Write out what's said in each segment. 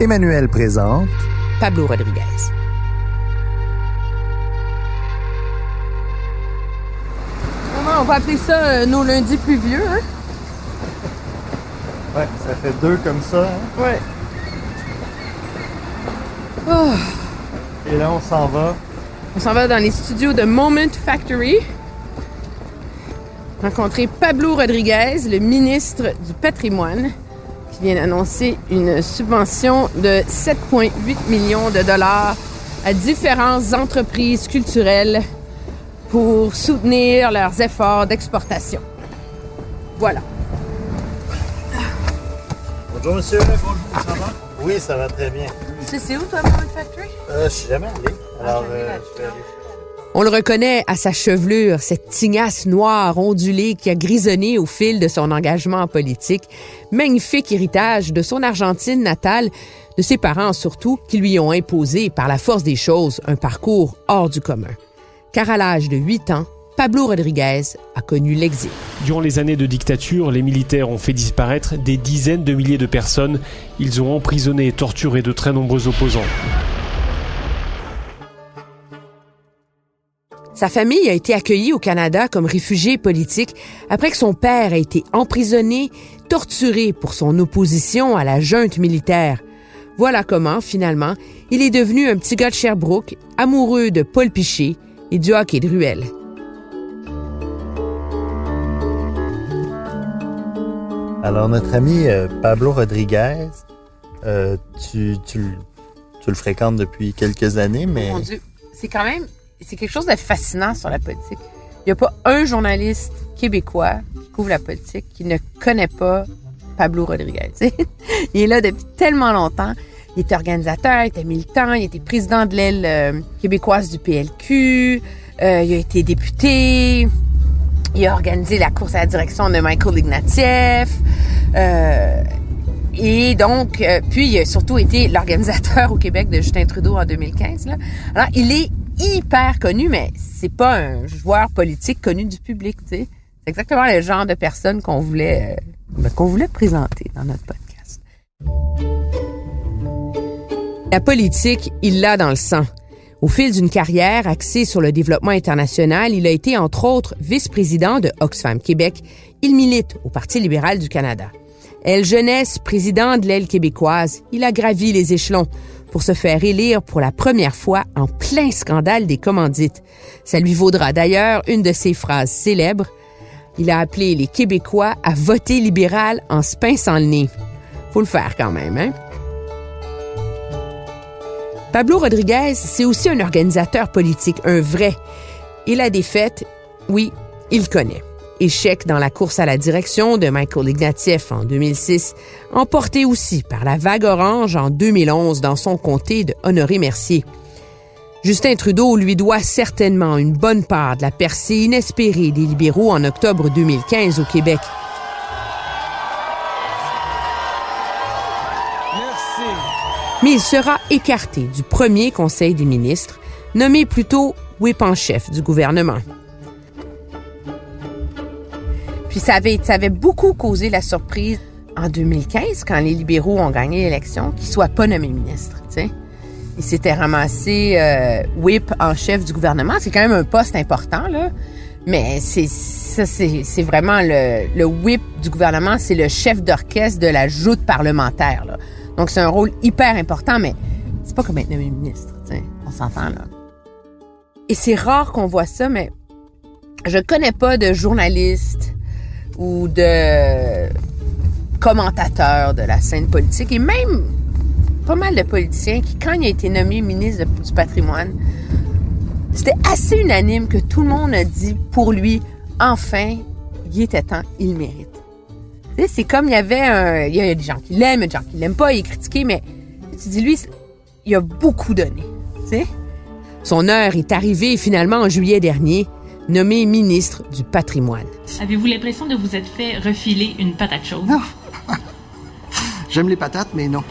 Emmanuel présente Pablo Rodriguez. On va appeler ça euh, nos lundis pluvieux, hein? Ouais, ça fait deux comme ça. hein? Ouais. Oh, Et là, on s'en va. on s'en va dans les studios de Moment Factory. Rencontrer Pablo Rodriguez, le ministre du patrimoine, qui vient d'annoncer une subvention de 7,8 millions de dollars à différentes entreprises culturelles pour soutenir leurs efforts d'exportation. Voilà. Bonjour, monsieur. Bonjour, ça va? Oui, ça va très bien. Tu sais, c'est où, toi, Moment Factory? Euh, je suis jamais allé. Alors, jamais euh, je vais aller. On le reconnaît à sa chevelure, cette tignasse noire ondulée qui a grisonné au fil de son engagement en politique, magnifique héritage de son Argentine natale, de ses parents surtout, qui lui ont imposé par la force des choses un parcours hors du commun. Car à l'âge de 8 ans, Pablo Rodriguez a connu l'exil. Durant les années de dictature, les militaires ont fait disparaître des dizaines de milliers de personnes. Ils ont emprisonné et torturé de très nombreux opposants. Sa famille a été accueillie au Canada comme réfugié politique après que son père a été emprisonné, torturé pour son opposition à la junte militaire. Voilà comment, finalement, il est devenu un petit gars de Sherbrooke, amoureux de Paul Piché et du hockey de ruelle. Alors, notre ami euh, Pablo Rodriguez, euh, tu, tu, le- tu le fréquentes depuis quelques années, mais Mon Dieu, c'est quand même, c'est quelque chose de fascinant sur la politique. Il n'y a pas un journaliste québécois qui couvre la politique qui ne connaît pas Pablo Rodriguez. il est là depuis tellement longtemps. Il était organisateur, il était militant, il était président de l'aile euh, québécoise du PLQ, euh, il a été député, il a organisé la course à la direction de Michael Ignatieff. euh, et donc, puis il a surtout été l'organisateur au Québec de Justin Trudeau en 2015. Là. Alors, il est hyper connu, mais c'est pas un joueur politique connu du public. C'est exactement le genre de personne qu'on voulait, euh, ben, qu'on voulait présenter dans notre podcast. La politique, il l'a dans le sang. Au fil d'une carrière axée sur le développement international, il a été entre autres vice-président de Oxfam Québec. Il milite au Parti libéral du Canada. Elle jeunesse, président de l'aile québécoise, il a gravi les échelons pour se faire élire pour la première fois en plein scandale des commandites. Ça lui vaudra d'ailleurs une de ses phrases célèbres. Il a appelé les Québécois à voter libéral en se pinçant le nez. Faut le faire quand même, hein? Pablo Rodriguez, c'est aussi un organisateur politique, un vrai. Et la défaite, oui, il connaît. Échec dans la course à la direction de Michael Ignatieff en 2006, emporté aussi par la vague orange en 2011 dans son comté de Honoré-Mercier. Justin Trudeau lui doit certainement une bonne part de la percée inespérée des libéraux en octobre 2015 au Québec. Mais il sera écarté du premier Conseil des ministres, nommé plutôt whip en chef du gouvernement. Puis ça avait, ça avait beaucoup causé la surprise en 2015, quand les libéraux ont gagné l'élection, qu'il soit pas nommé ministre. tu sais. Il s'était ramassé euh, whip en chef du gouvernement. C'est quand même un poste important, là. Mais c'est ça, c'est vraiment le, whip du gouvernement, c'est le chef d'orchestre de la joute parlementaire. Là. Donc c'est un rôle hyper important, mais c'est pas comme être nommé ministre. On s'entend là. Et c'est rare qu'on voit ça, mais je connais pas de journaliste ou de commentateur de la scène politique et même pas mal de politiciens qui, quand il a été nommé ministre du patrimoine, c'était assez unanime que tout le monde a dit pour lui, enfin, il était temps, il mérite. C'est comme il y avait un... Il y a des gens qui l'aiment, des gens qui l'aiment pas, il est critiqué, mais tu dis, lui, il a beaucoup donné. Son heure est arrivée finalement en juillet dernier, nommé ministre du patrimoine. Avez-vous l'impression de vous être fait refiler une patate chaude? Non. J'aime les patates, mais non.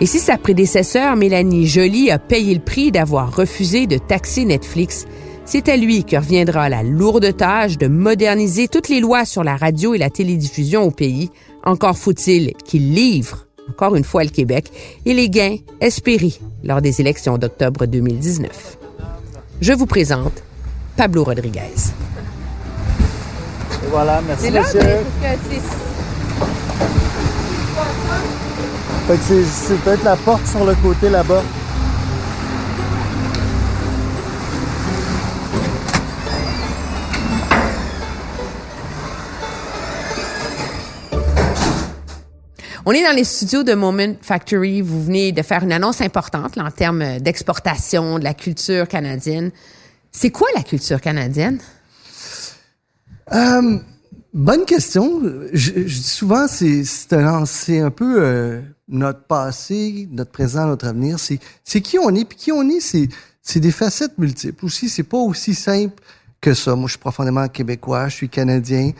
Et si sa prédécesseur, Mélanie Joly, a payé le prix d'avoir refusé de taxer Netflix, c'est à lui que reviendra la lourde tâche de moderniser toutes les lois sur la radio et la télédiffusion au pays. Encore faut-il qu'il livre, encore une fois, le Québec et les gains espérés lors des élections d'octobre 2019. Je vous présente Pablo Rodriguez. Et voilà, merci C'est là, monsieur. c'est- peut-être la porte sur le côté là-bas. On est dans les studios de Moment Factory. Vous venez de faire une annonce importante là, en termes d'exportation de la culture canadienne. C'est quoi la culture canadienne? Euh, bonne question. Je, je dis souvent, c'est un, un peu euh, notre passé, notre présent, notre avenir. C'est qui on est. Puis qui on est, c'est des facettes multiples. Aussi, c'est pas aussi simple que ça. Moi, je suis profondément québécois. Je suis canadien.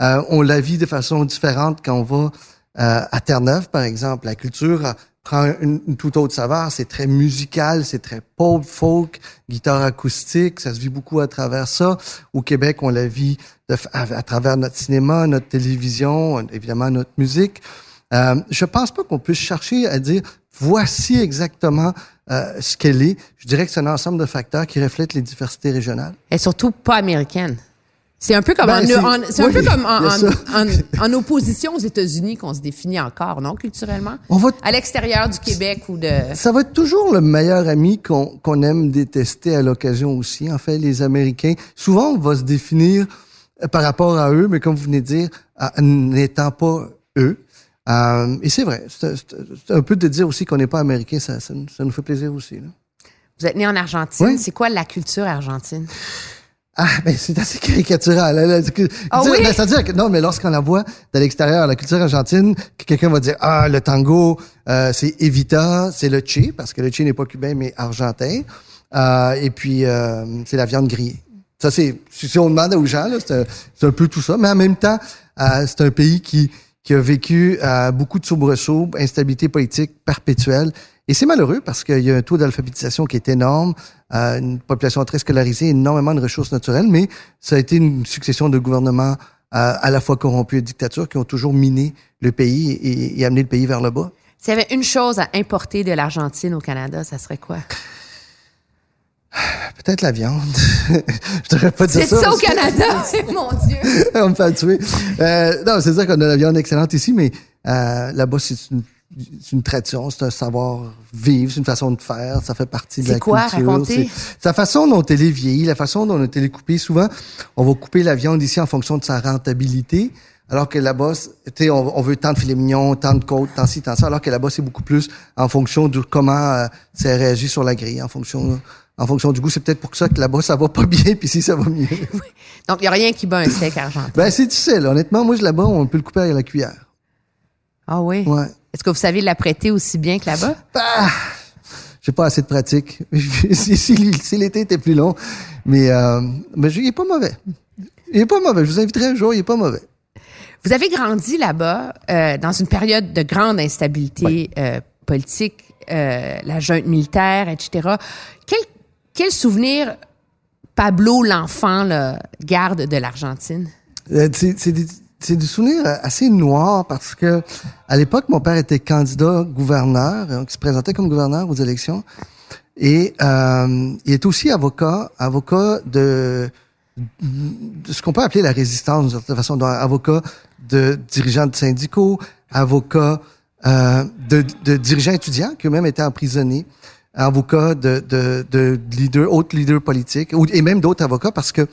Euh, on la vit de façon différente quand on va à Terre-Neuve, par exemple. La culture prend une, une toute autre saveur. C'est très musical, c'est très pop, folk, guitare acoustique. Ça se vit beaucoup à travers ça. Au Québec, on la vit de à, travers notre cinéma, notre télévision, évidemment notre musique. Euh, je pense pas qu'on puisse chercher à dire voici exactement euh, ce qu'elle est. Je dirais que c'est un ensemble de facteurs qui reflètent les diversités régionales. Est surtout pas américaine. C'est un peu comme, Ben, en, c'est un peu comme opposition aux États-Unis qu'on se définit encore, non, culturellement? On va À l'extérieur du Québec ou de... Ça va être toujours le meilleur ami qu'on aime détester à l'occasion aussi. En fait, les Américains, souvent, on va se définir euh, par rapport à eux, mais comme vous venez de dire, n'étant pas eux. Euh, et c'est vrai, c'est un peu de dire aussi qu'on n'est pas américain, ça, ça, nous- ça nous fait plaisir aussi. Là. Vous êtes né en Argentine. Oui. C'est quoi la culture argentine? Ah, ben c'est assez caricatural. hein, Ah oui? ben, C'est-à-dire que non, mais lorsqu'on la voit de l'extérieur, la culture argentine, que quelqu'un va dire ah le tango, euh, c'est Evita, c'est le Che parce que le Che n'est pas cubain mais argentin, Euh, et puis euh, c'est la viande grillée. Ça c'est si on demande aux gens là, c'est un, c'est un peu tout ça, mais en même temps euh, c'est un pays qui qui a vécu euh, beaucoup de soubresauts, instabilité politique perpétuelle. Et c'est malheureux parce qu'il y a un taux d'alphabétisation qui est énorme, euh, une population très scolarisée, énormément de ressources naturelles, mais ça a été une succession de gouvernements euh, à la fois corrompus et dictatures qui ont toujours miné le pays et, et amené le pays vers le bas. S'il y avait une chose à importer de l'Argentine au Canada, ça serait quoi? Peut-être la viande. Je devrais pas dire C'est ça. ça au Canada! Mon Dieu! on me fait tuer. Euh, non, c'est sûr qu'on a la viande excellente ici, mais euh, là-bas, c'est une, c'est une tradition, c'est un savoir-vivre, c'est une façon de faire, ça fait partie de la quoi? culture. C'est la façon dont elle est vieillie, la façon dont elle est coupée. Souvent, on va couper la viande ici en fonction de sa rentabilité, alors que là-bas, c'est- tu sais, on, on veut tant de filets mignons, tant de côtes, tant ci, tant ça, alors que là-bas, c'est beaucoup plus en fonction de comment euh, ça réagit sur la grille, en fonction... En fonction du goût, c'est peut-être pour ça que là-bas, ça va pas bien, puis ici, ça va mieux. Donc, il n'y a rien qui bat un steak argentin. Ben, c'est difficile. Honnêtement, moi, je là-bas, on peut le couper avec la cuillère. Ah oui? Ouais. Est-ce que vous savez l'apprêter aussi bien que là-bas? Ah! J'ai pas assez de pratique. si si- si l'été était plus long. Mais, euh, mais il est pas mauvais. Il est pas mauvais. Je vous inviterai un jour, il est pas mauvais. Vous avez grandi là-bas euh, dans une période de grande instabilité euh, politique, la junte militaire, etc. Quel, quel souvenir Pablo, l'enfant, garde de l'Argentine? C'est c'est des, c'est des souvenirs assez noirs parce que à l'époque, mon père était candidat gouverneur, donc il se présentait comme gouverneur aux élections. Et euh, il est aussi avocat, avocat de, de ce qu'on peut appeler la résistance d'une certaine façon, avocat de dirigeants de syndicaux, avocat euh, de, de dirigeants étudiants qui eux-mêmes étaient emprisonnés, avocat de, de, de leaders, autres leaders politiques, et même d'autres avocats parce que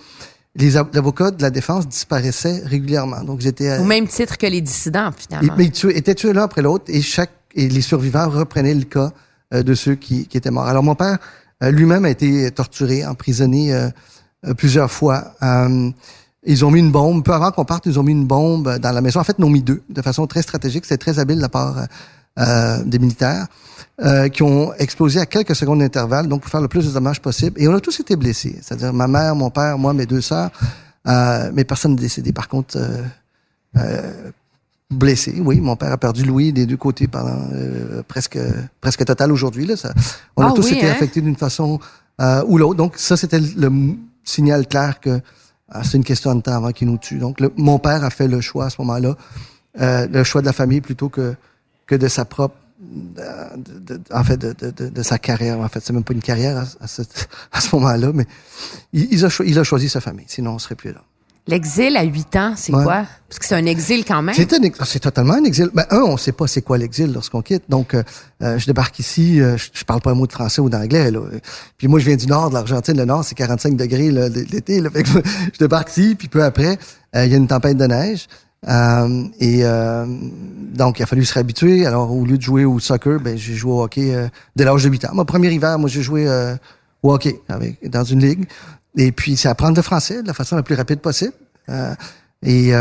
les av- avocats de la défense disparaissaient régulièrement. Donc j'étais euh, Au même titre que les dissidents, finalement. mais ils tuaient- étaient tués l'un après l'autre et chaque et les survivants reprenaient le cas euh, de ceux qui, qui étaient morts. Alors mon père euh, lui-même a été torturé, emprisonné euh, euh, plusieurs fois. Euh, Ils ont mis une bombe. Peu avant qu'on parte, ils ont mis une bombe dans la maison. En fait, ils ont mis deux, de façon très stratégique. C'est très habile de la part euh, des militaires, euh, qui ont explosé à quelques secondes d'intervalle, donc pour faire le plus de dommages possible. Et on a tous été blessés. C'est-à-dire ma mère, mon père, moi, mes deux sœurs. Euh, mais personne n'est décédé. Par contre, euh, euh, blessé, oui. Mon père a perdu Louis des deux côtés pendant euh, presque presque total aujourd'hui. Là, ça, on a Ah tous oui, été hein? affectés d'une façon euh, ou l'autre. Donc ça, c'était le, signal clair que ah, c'est une question de temps avant qu'il nous tue. Donc le- mon père a fait le choix à ce moment-là, euh, le choix de la famille plutôt que que de sa propre de- de- en fait de, de, sa carrière en fait c'est même pas une carrière à, à ce, à ce moment-là mais il, il a cho- il a choisi sa famille sinon on serait plus là L'exil à 8 ans, c'est Ouais. quoi? Parce que c'est un exil quand même. C'est un ex- c'est totalement un exil. Ben, un, on sait pas c'est quoi l'exil lorsqu'on quitte. Donc, euh, euh, je débarque ici, euh, je, je parle pas un mot de français ou d'anglais. Là. Puis moi, je viens du nord de l'Argentine. Le nord, c'est 45 degrés là, l'été. Là. Fait que je débarque ici, puis peu après, euh, il y a une tempête de neige. Euh, et euh, donc, il a fallu se réhabituer. Alors, au lieu de jouer au soccer, ben, j'ai joué au hockey euh, dès l'âge de 8 ans. Mon premier hiver, moi, j'ai joué euh, au hockey avec, dans une ligue. Et puis, c'est apprendre le français de la façon la plus rapide possible. Euh, et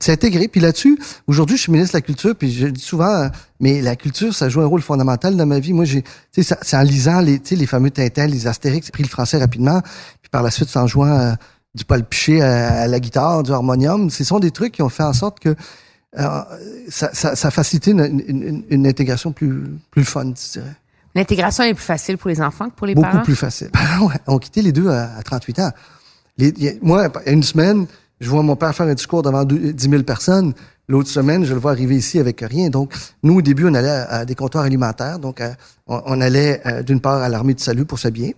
c'est intégré. Puis là-dessus, aujourd'hui, je suis ministre de la Culture, puis je dis souvent, mais la culture, ça joue un rôle fondamental dans ma vie. Moi, j'ai, c'est en lisant les, les fameux Tintins, les Astérix, j'ai pris le français rapidement, puis par la suite, c'est en jouant du Paul Piché à, à la guitare, du harmonium. Ce sont des trucs qui ont fait en sorte que euh, ça, ça, ça a facilité une, une, une- intégration plus, plus fun, je dirais. L'intégration est plus facile pour les enfants que pour les Beaucoup parents? plus facile. Ouais, on quittait les deux à, à 38 ans. Les- y a- moi, il y a une semaine, je vois mon père faire un discours devant deux- 10 000 personnes. L'autre semaine, je le vois arriver ici avec rien. Donc, nous, au début, on allait à, à des comptoirs alimentaires. Donc, à- on, on allait euh, d'une part à l'armée du salut pour s'habiller.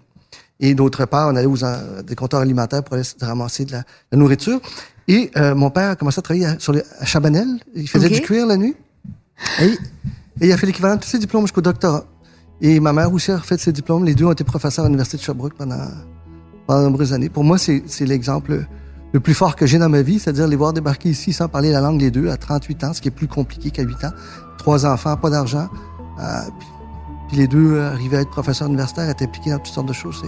Et d'autre part, on allait aux en- des comptoirs alimentaires pour aller se ramasser de la, la nourriture. Et euh, mon père a commencé à travailler à, sur les, à Chabanel. Il faisait du cuir la nuit. Et, et il a fait l'équivalent de tous ses diplômes jusqu'au doctorat. Et ma mère aussi a refait ses diplômes. Les deux ont été professeurs à l'Université de Sherbrooke pendant, pendant de nombreuses années. Pour moi, c'est l'exemple le plus fort que j'ai dans ma vie, c'est-à-dire les voir débarquer ici sans parler la langue les deux à 38 ans, ce qui est plus compliqué qu'à 8 ans. Trois enfants, pas d'argent. Euh, puis, puis les deux euh, arrivaient à être professeurs universitaires, étaient impliqués dans toutes sortes de choses.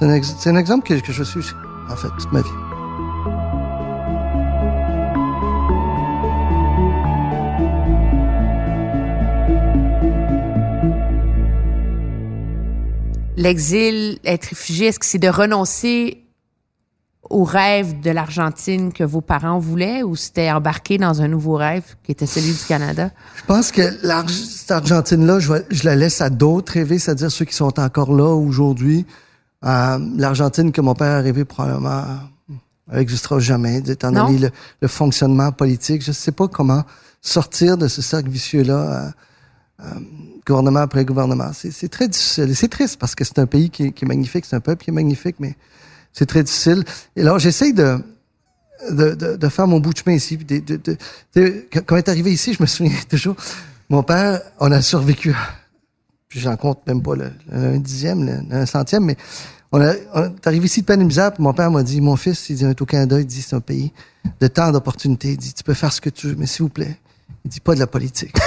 C'est- un, ex- c'est un exemple que, que je suis, en fait, toute ma vie. L'exil, être réfugié, est-ce que c'est de renoncer au rêve de l'Argentine que vos parents voulaient ou c'était embarquer dans un nouveau rêve qui était celui du Canada? Je pense que cette Argentine-là, je la laisse à d'autres rêver, c'est-à-dire ceux qui sont encore là aujourd'hui. Euh, L'Argentine que mon père a rêvé probablement n'existera jamais, étant donné le, le fonctionnement politique. Je ne sais pas comment sortir de ce cercle vicieux-là, euh, euh, gouvernement après gouvernement. C'est très difficile. C'est triste parce que c'est un pays qui, est- qui est magnifique, c'est un peuple qui est magnifique, mais c'est très difficile. Et alors, j'essaye de, de, de, de faire mon bout de chemin ici. puis de- de- de- de- quand quand on est arrivé ici, je me souviens toujours, mon père, on a survécu, puis j'en compte même pas le, le un dixième, le, un centième, mais on, a, on est arrivé ici de peine et misère, puis mon père m'a dit, mon fils, il dit, on est au Canada, il dit, c'est un pays de tant d'opportunités, il dit, tu peux faire ce que tu veux, mais s'il vous plaît, il dit pas de la politique.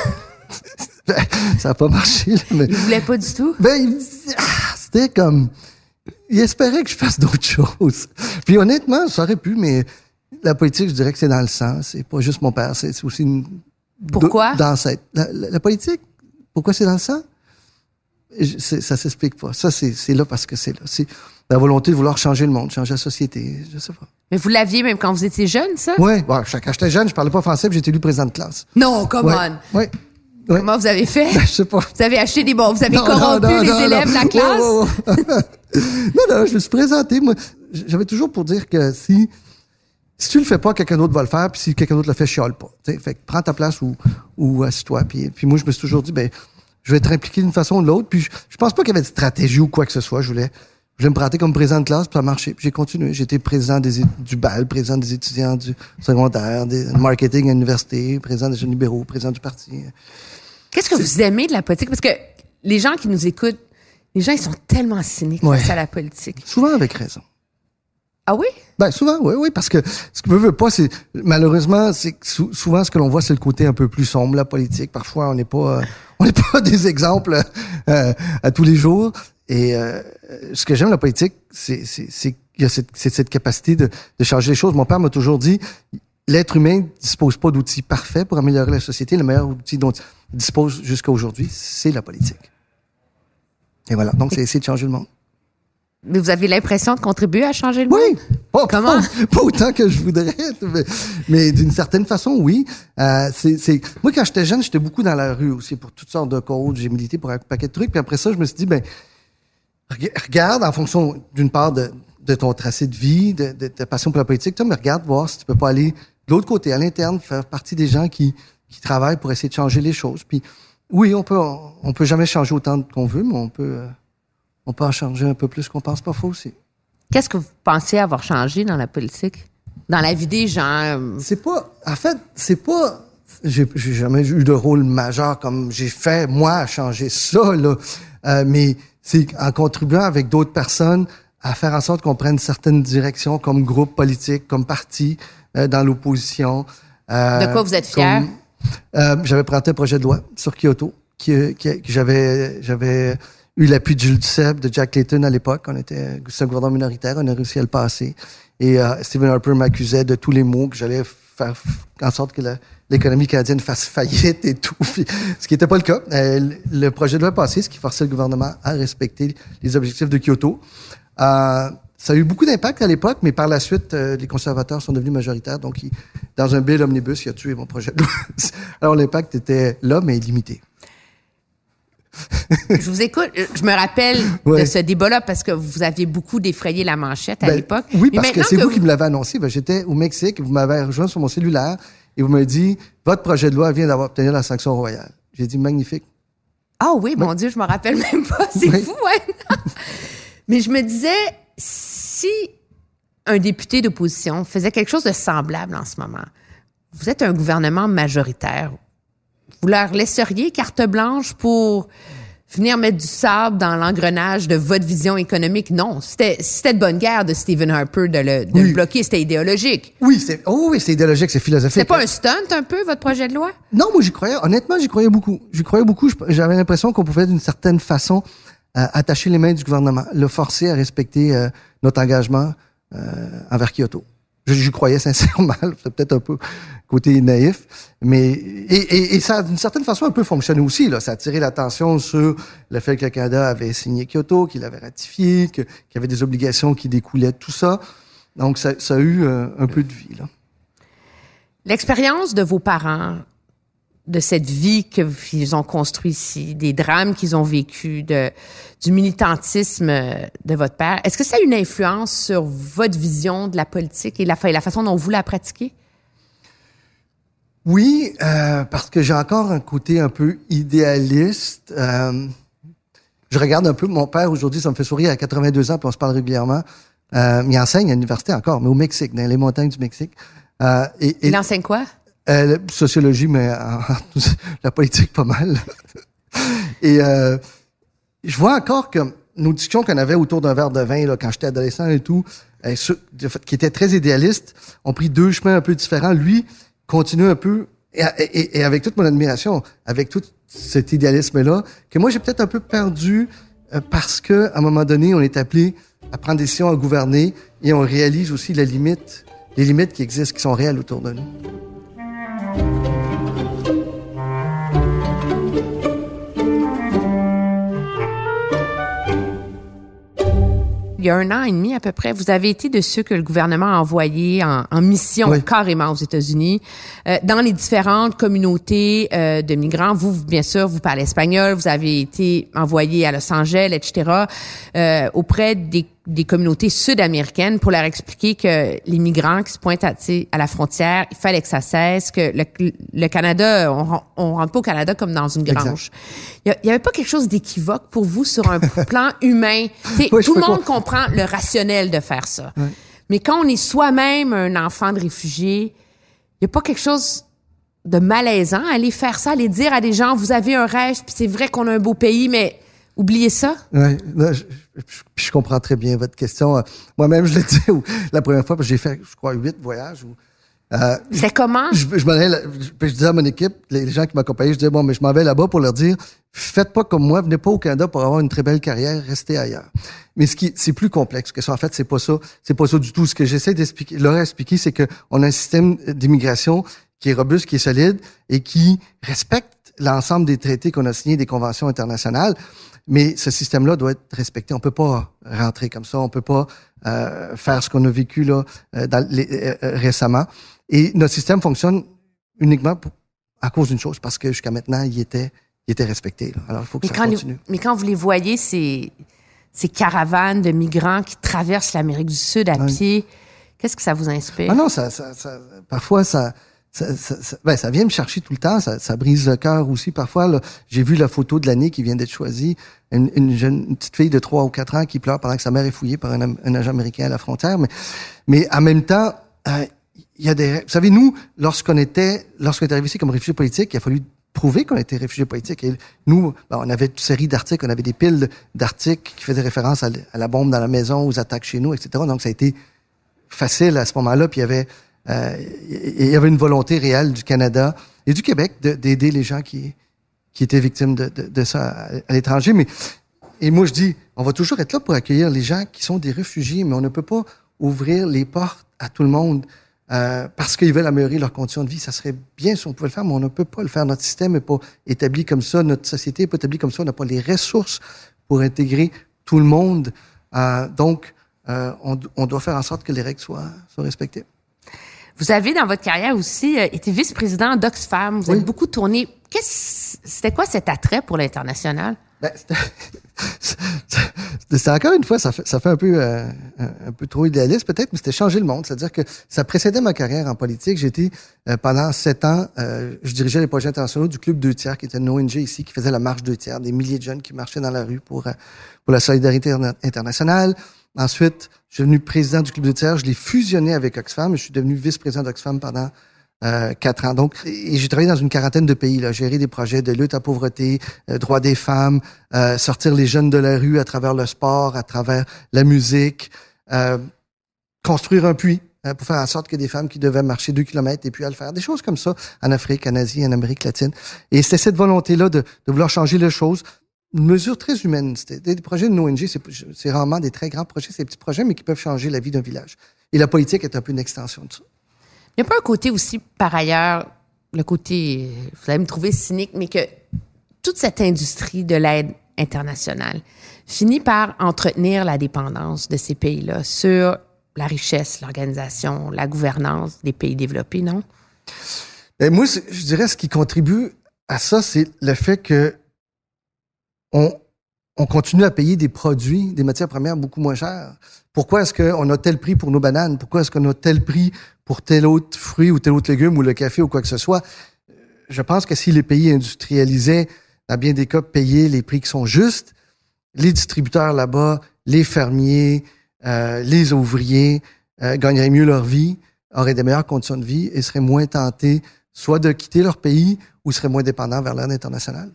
Ça n'a pas marché, là, mais... Ils voulaient pas du tout? Ben, il ah, c'était comme, il espérait que je fasse d'autres choses. Puis honnêtement, ça aurait pu, mais la politique, je dirais que c'est dans le sang. C'est pas juste mon père, c'est c'est aussi une... Pourquoi? Dans cette, la, la- la politique, pourquoi c'est dans le sang? Ça s'explique pas. Ça, c'est là parce que c'est là. C'est la volonté de vouloir changer le monde, changer la société, je sais pas. Mais vous l'aviez même quand vous étiez jeune, ça? Ouais, bon, quand j'étais jeune, je parlais pas français, puis été élu président de classe. Non, come Ouais, on! ouais. Comment vous avez fait? Je sais pas. Vous avez acheté des bons, vous avez Non, corrompu non, non, les élèves de la classe? Non, non, je me suis présenté. Moi, j'avais toujours pour dire que si, si tu le fais pas, quelqu'un d'autre va le faire, puis si quelqu'un d'autre le fait, chiale pas. T'sais, fait que prends ta place ou, ou assis-toi. Puis, puis moi, je me suis toujours dit, ben, je vais être impliqué d'une façon ou de l'autre. Puis je, je pense pas qu'il y avait de stratégie ou quoi que ce soit. Je voulais, je voulais me prêter comme président de classe, puis ça a marché. J'ai continué. J'étais président des, du BAL, président des étudiants du secondaire, des marketing à l'université, président des jeunes libéraux, président du parti. Qu'est-ce que vous aimez de la politique? Parce que les gens qui nous écoutent, les gens, ils sont tellement cyniques Ouais. face à la politique. Souvent avec raison. Ah oui? Ben souvent, oui, oui, parce que ce que veut, pas, c'est malheureusement, c'est souvent ce que l'on voit, c'est le côté un peu plus sombre, la politique. Parfois, on n'est pas, euh, on n'est pas des exemples euh, à tous les jours. Et euh, ce que j'aime la politique, c'est, c'est, c'est il y a cette, cette capacité de, de changer les choses. Mon père m'a toujours dit, l'être humain ne dispose pas d'outils parfaits pour améliorer la société. Le meilleur outil dont il dispose jusqu'à aujourd'hui, c'est la politique. Et voilà. Donc, c'est essayer de changer le monde. Mais vous avez l'impression de contribuer à changer le monde? Oui. Pas, Comment? Pas, pas autant que je voudrais, mais, mais d'une certaine façon, oui. Euh, c'est, moi, quand j'étais jeune, j'étais beaucoup dans la rue aussi pour toutes sortes de causes. J'ai milité pour un paquet de trucs. Puis après ça, je me suis dit, ben, reg- regarde en fonction, d'une part, de, de ton tracé de vie, de, de ta passion pour la politique, toi, mais regarde voir si tu peux pas aller de l'autre côté, à l'interne, faire partie des gens qui, qui travaillent pour essayer de changer les choses. Puis oui, on peut, on peut jamais changer autant qu'on veut, mais on peut, euh, on peut en changer un peu plus qu'on pense faux aussi. Qu'est-ce que vous pensez avoir changé dans la politique? Dans la vie des gens? C'est pas. En fait, c'est pas. J'ai jamais eu de rôle majeur comme j'ai fait moi à changer ça là. Euh, mais c'est en contribuant avec d'autres personnes à faire en sorte qu'on prenne certaines directions comme groupe politique, comme parti euh, dans l'opposition. Euh, De quoi vous êtes fier? j'avais présenté un projet de loi sur Kyoto que j'avais j'avais eu l'appui de Jules de Jack Layton à l'époque. On était un gouvernement minoritaire, on a réussi à le passer. Et euh, Stephen Harper m'accusait de tous les mots que j'allais faire en sorte que l'économie canadienne fasse faillite et tout. Puis, ce qui n'était pas le cas. Euh, le- projet de loi passé, ce qui forçait le gouvernement à respecter les objectifs de Kyoto. Euh, ça a eu beaucoup d'impact à l'époque, mais par la suite, euh, les conservateurs sont devenus majoritaires. Donc, ils- dans un bill omnibus, il a tué mon projet de loi. Alors, l'impact était là, mais limité. Je vous écoute. euh, Je me rappelle Ouais. de ce débat-là parce que vous aviez beaucoup défrayé la manchette à Ben, l'époque. Oui, parce que c'est vous qui me l'avez annoncé. Ben, J'étais au Mexique, vous m'avez rejoint sur mon cellulaire et vous m'avez dit votre projet de loi vient d'avoir obtenu la sanction royale. J'ai dit magnifique. Ah oui, mon Dieu, je me rappelle même pas. C'est Oui. fou, ouais. Mais je me disais, si un député d'opposition faisait quelque chose de semblable en ce moment, vous êtes un gouvernement majoritaire, vous leur laisseriez carte blanche pour venir mettre du sable dans l'engrenage de votre vision économique? Non, c'était c'était de bonne guerre de Stephen Harper de le, de Oui. le bloquer, c'était idéologique. Oui, c'est oh oui, c'est idéologique, c'est philosophique. C'était pas un stunt un peu, votre projet de loi? Non, moi j'y croyais. Honnêtement, j'y croyais beaucoup. J'y croyais beaucoup. J'avais l'impression qu'on pouvait d'une certaine façon euh, attacher les mains du gouvernement, le forcer à respecter euh, notre engagement euh, envers Kyoto. J'y croyais sincèrement. C'est peut-être un peu côté naïf, mais et, et, et ça d'une certaine façon un peu fonctionné aussi. Là, ça a attiré l'attention sur le fait que le Canada avait signé Kyoto, qu'il avait ratifié, qu'il y avait des obligations qui découlaient de tout ça. Donc ça, ça a eu euh, un peu de vie. L'expérience de vos parents, de cette vie qu'ils ont construite ici, des drames qu'ils ont vécus, de, du militantisme euh, de votre père, est-ce que ça a une influence sur votre vision de la politique et la, fa- la façon dont vous la pratiquez? Oui, euh, parce que j'ai encore un côté un peu idéaliste. Euh, je regarde un peu mon père aujourd'hui, ça me fait sourire à 82 ans, puis on se parle régulièrement. Euh, il enseigne à l'université encore, mais au Mexique, dans les montagnes du Mexique. Et, et Il enseigne quoi? Euh, la sociologie, mais en- la politique pas mal. et euh, je vois encore que nos discussions qu'on avait autour d'un verre de vin là, quand j'étais adolescent et tout, euh, ceux- qui étaient très idéalistes, ont pris deux chemins un peu différents. Lui continue un peu, et avec toute mon admiration, avec tout cet idéalisme-là, que moi j'ai peut-être un peu perdu euh, parce que à un moment donné, on est appelé à prendre des décisions, à gouverner, et on réalise aussi la limite, les limites qui existent, qui sont réelles autour de nous. Il y a un an et demi à peu près, vous avez été de ceux que le gouvernement a envoyés en, en mission Oui. carrément aux États-Unis, euh, dans les différentes communautés euh, de migrants. Vous, vous, bien sûr, vous parlez espagnol, vous avez été envoyé à Los Angeles, etc., euh, auprès des, des communautés sud-américaines pour leur expliquer que les migrants qui se pointent à, à la frontière, il fallait que ça cesse, que le, le Canada, on, ren- on rentre pas au Canada comme dans une grange. Il y, avait pas quelque chose d'équivoque pour vous sur un plan humain? Oui, tout le monde comprend le rationnel de faire ça. Mais quand on est soi-même un enfant de réfugié, il y a pas quelque chose de malaisant à aller faire ça, aller dire à des gens, vous avez un rêve, puis c'est vrai qu'on a un beau pays, mais oubliez ça? Ouais, non, je, je- je comprends très bien votre question. Euh, Moi-même, je l'ai dit au- la première fois, j'ai fait, je crois, huit voyages. Où, Euh, C'était comment? je, je, je, disais à mon équipe, les gens qui m'accompagnaient, je disais, bon, mais je m'en vais là-bas pour leur dire, faites pas comme moi, venez pas au Canada pour avoir une très belle carrière, restez ailleurs. Mais ce qui, c'est plus complexe que ça. En fait, c'est pas ça. C'est pas ça du tout. Ce que j'essaie d'expliquer, leur expliquer, c'est que on a un système d'immigration qui est robuste, qui est solide et qui respecte l'ensemble des traités qu'on a signés, des conventions internationales. Mais ce système-là doit être respecté. On peut pas rentrer comme ça. On peut pas euh, faire ce qu'on a vécu là euh, dans les- euh, euh, récemment. Et notre système fonctionne uniquement pour- à cause d'une chose, parce que jusqu'à maintenant, il était, il était respecté. là. Alors, il faut que Mais ça les- continue. mais quand vous les voyez, ces, ces caravanes de migrants qui traversent l'Amérique du Sud à pied, qu'est-ce que ça vous inspire? Ah non, ça, ça, ça- parfois, ça, ça, ben, ça vient me chercher tout le temps. Ça, ça brise le cœur aussi. Parfois, j'ai vu la photo de l'année qui vient d'être choisie. Une, une jeune une petite fille de 3 ou 4 ans qui pleure pendant que sa mère est fouillée par un, un agent américain à la frontière. Mais, mais en même temps, euh, il y a des... Vous savez, nous, lorsqu'on était, lorsqu'on est arrivé ici comme réfugiés politiques, il a fallu prouver qu'on était réfugiés politiques. Et nous, ben, on avait une série d'articles, on avait des piles d'articles qui faisaient référence à, à la bombe dans la maison, aux attaques chez nous, etc. Donc, ça a été facile à ce moment-là. Puis il y avait, il y avait une volonté réelle du Canada et du Québec de- d'aider les gens qui, étaient victimes de, ça à, à l'étranger. Mais et moi je dis, on va toujours être là pour accueillir les gens qui sont des réfugiés, mais on ne peut pas ouvrir les portes à tout le monde. euh, parce qu'ils veulent améliorer leurs conditions de vie, ça serait bien si on pouvait le faire, mais on ne peut pas le faire. Notre système n'est pas établi comme ça, notre société n'est pas établie comme ça, on n'a pas les ressources pour intégrer tout le monde. Euh, donc, euh, on, on doit faire en sorte que les règles soient, soient respectées. Vous avez dans votre carrière aussi euh, été vice-président d'Oxfam. Vous Oui. avez beaucoup tourné. Qu'est-ce, c'était quoi cet attrait pour l'international? Ben, c'était- encore une fois, ça fait, ça fait un peu euh, un, peu trop idéaliste peut-être, mais c'était changer le monde. C'est-à-dire que ça précédait ma carrière en politique. Été euh, pendant sept ans, euh, je dirigeais les projets internationaux du Club Deux Tiers, qui était une ONG ici, qui faisait la marche Deux Tiers, des milliers de jeunes qui marchaient dans la rue pour, euh, pour la solidarité interna- internationale. Ensuite, je suis devenu président du Club Deux Tiers. Je l'ai fusionné avec Oxfam je suis devenu vice-président d'Oxfam pendant euh, quatre ans. Donc, et j'ai travaillé dans une quarantaine de pays, là, gérer des projets de lutte à pauvreté, euh, droits des femmes, euh, sortir les jeunes de la rue à travers le sport, à travers la musique, euh, construire un puits pour faire en sorte que des femmes qui devaient marcher deux kilomètres et puis à le faire. Des choses comme ça en Afrique, en Asie, en Amérique latine. Et c'était cette volonté-là de, de vouloir changer les choses. Une mesure très humaine. C'était des, projets de ONG, c'est rarement des très grands projets, c'est des petits projets, mais qui peuvent changer la vie d'un village. Et la politique est un peu une extension de ça. Il n'y a pas un côté aussi, par ailleurs, le côté, vous allez me trouver cynique, mais que toute cette industrie de l'aide internationale finit par entretenir la dépendance de ces pays-là sur la richesse, l'organisation, la gouvernance des pays développés, non? Ben, moi, je dirais ce qui contribue à ça, c'est le fait que on, on continue à payer des produits, des matières premières beaucoup moins chères. Pourquoi est-ce qu'on a tel prix pour nos bananes? Pourquoi est-ce qu'on a tel prix pour tel autre fruit ou tel autre légume ou le café ou quoi que ce soit? Je pense que si les pays industrialisaient, dans bien des cas, payaient les prix qui sont justes, les distributeurs là-bas, les fermiers, euh, les ouvriers euh, gagneraient mieux leur vie, auraient des meilleures conditions de vie et seraient moins tentés soit de quitter leur pays ou seraient moins dépendants vers l'aide internationale.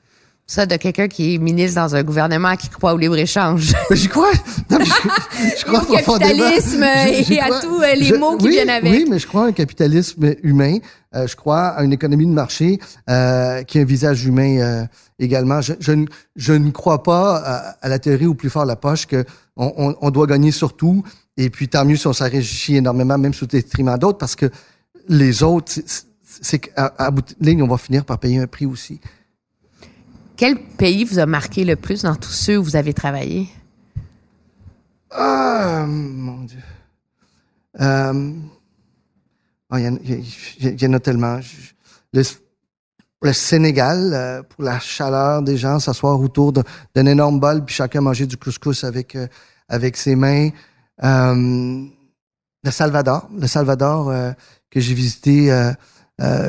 Ça, de quelqu'un qui est ministre dans un gouvernement qui croit au libre-échange. J'y crois. Non, mais je, je crois au capitalisme Je- et à tous euh, les Je- mots qui oui, viennent avec. Oui, mais je crois à un capitalisme humain. Euh, je crois à une économie de marché euh, qui a un visage humain euh, également. Je, je, ne, je ne crois pas à, à la théorie au plus fort la poche que on, on, on doit gagner sur tout. Et puis tant mieux si on s'enrichit énormément, même sous le détriment d'autres, parce que les autres, c'est- qu'à bout de ligne, on va finir par payer un prix aussi. Quel pays vous a marqué le plus dans tous ceux où vous avez travaillé? Ah, mon Dieu. Euh, ah, Il y, en- a tellement. Le, Sénégal, euh, pour la chaleur des gens, s'asseoir autour d'un énorme bol, puis chacun manger du couscous avec, ses mains. Le Salvador, le Salvador que j'ai visité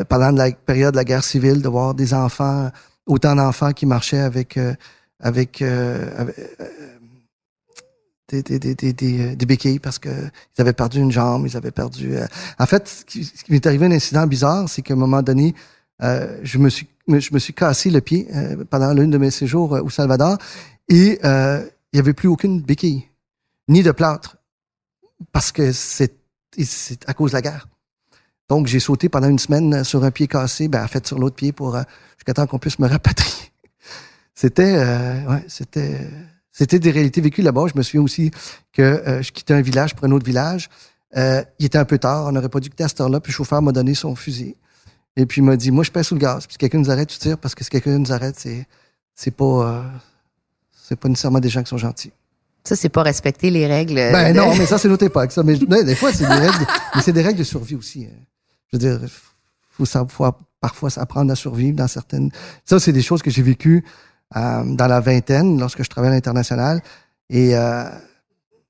pendant la période de la guerre civile, de voir des enfants, autant d'enfants qui marchaient avec, euh, avec, euh, euh, des, béquilles parce que ils avaient perdu une jambe, ils avaient perdu. En fait, ce qui, m'est arrivé un incident bizarre, c'est qu'à un moment donné, je me suis je me suis cassé le pied pendant l'une de mes séjours au Salvador et il n'y avait plus aucune béquille ni de plâtre parce que c'est à cause de la guerre. Donc, j'ai sauté pendant une semaine sur un pied cassé, ben, en fait, sur l'autre pied pour, euh, jusqu'à temps qu'on puisse me rapatrier. C'était, euh, ouais, c'était, c'était des réalités vécues là-bas. Je me souviens aussi que euh, je quittais un village pour un autre village. Il était un peu tard, on n'aurait pas dû quitter à cette heure-là, puis le chauffeur m'a donné son fusil. Et puis il m'a dit, moi, je pèse sous le gaz. Puis si quelqu'un nous arrête, tu tires, parce que si quelqu'un nous arrête, c'est, c'est pas, c'est pas nécessairement des gens qui sont gentils. Ça, c'est pas respecter les règles. Ben de- non, mais ça, c'est notre époque, ça. Mais mais des fois, c'est des règles, mais c'est des règles de survie aussi. hein. Je veux dire, faut, sa- faut parfois s'apprendre à survivre dans certaines. Ça, c'est des choses que j'ai vécues euh, dans la vingtaine, lorsque je travaillais à l'international. Et euh,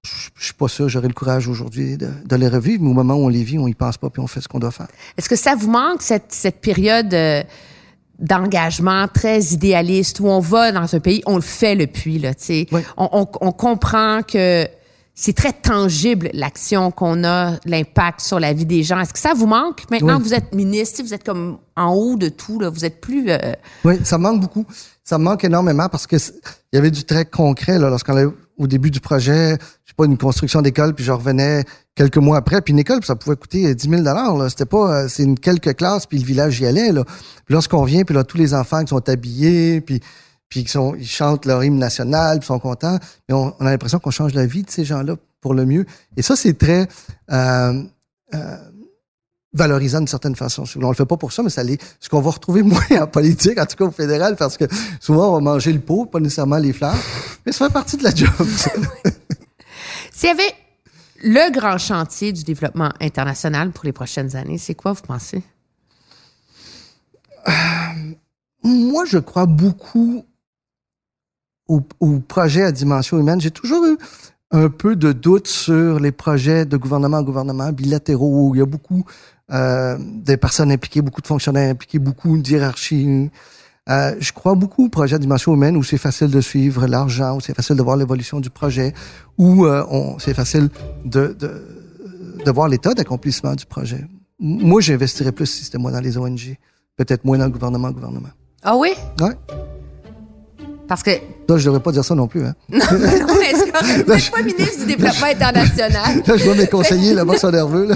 je je suis pas sûr, j'aurais le courage aujourd'hui de, de les revivre, mais au moment où on les vit, on y pense pas, puis on fait ce qu'on doit faire. Est-ce que ça vous manque, cette, cette période euh, d'engagement très idéaliste où on va dans un pays, on le fait le puits, là, tu sais? Oui. On, on, on comprend que c'est très tangible l'action qu'on a, l'impact sur la vie des gens. Est-ce que ça vous manque maintenant? Oui. que vous êtes ministre, vous êtes comme en haut de tout, là, vous êtes plus... euh, Oui, ça me manque beaucoup. Ça me manque énormément parce que il y avait du très concret là, lorsqu'on allait au début du projet, je sais pas, une construction d'école, puis je revenais quelques mois après, puis une école, puis ça pouvait coûter 10 000 là. C'était pas, euh, c'est une quelques classes, puis le village y allait là. Lorsqu'on vient, puis là tous les enfants qui sont habillés, puis puis qui sont, ils chantent leur hymne national, puis sont contents, mais on, on a l'impression qu'on change la vie de ces gens-là pour le mieux. Et ça, c'est très euh, euh, valorisant d'une certaine façon. On le fait pas pour ça, mais ça l'est. Ce qu'on va retrouver moins en politique, en tout cas au fédéral, parce que souvent on va manger le pot, pas nécessairement les fleurs. Mais ça fait partie de la job. S'il y avait le grand chantier du développement international pour les prochaines années, c'est quoi, vous pensez? Moi, je crois beaucoup au, au projet à dimension humaine. J'ai toujours eu un peu de doute sur les projets de gouvernement à gouvernement bilatéraux où il y a beaucoup euh, de personnes impliquées, beaucoup de fonctionnaires impliqués, beaucoup de hiérarchie. Euh, je crois beaucoup au projet à dimension humaine où c'est facile de suivre l'argent, où c'est facile de voir l'évolution du projet, où euh, c'est facile de, de, de voir l'état d'accomplissement du projet. Moi, j'investirais plus si c'était moi dans les ONG, peut-être moins dans le gouvernement gouvernement. Ah oui? Ouais. Parce que Là, je devrais pas dire ça non plus. Hein. Non, mais non, mais vous n'êtes pas ministre du développement international? Là, je vois mes conseillers là-bas sont nerveux. Là.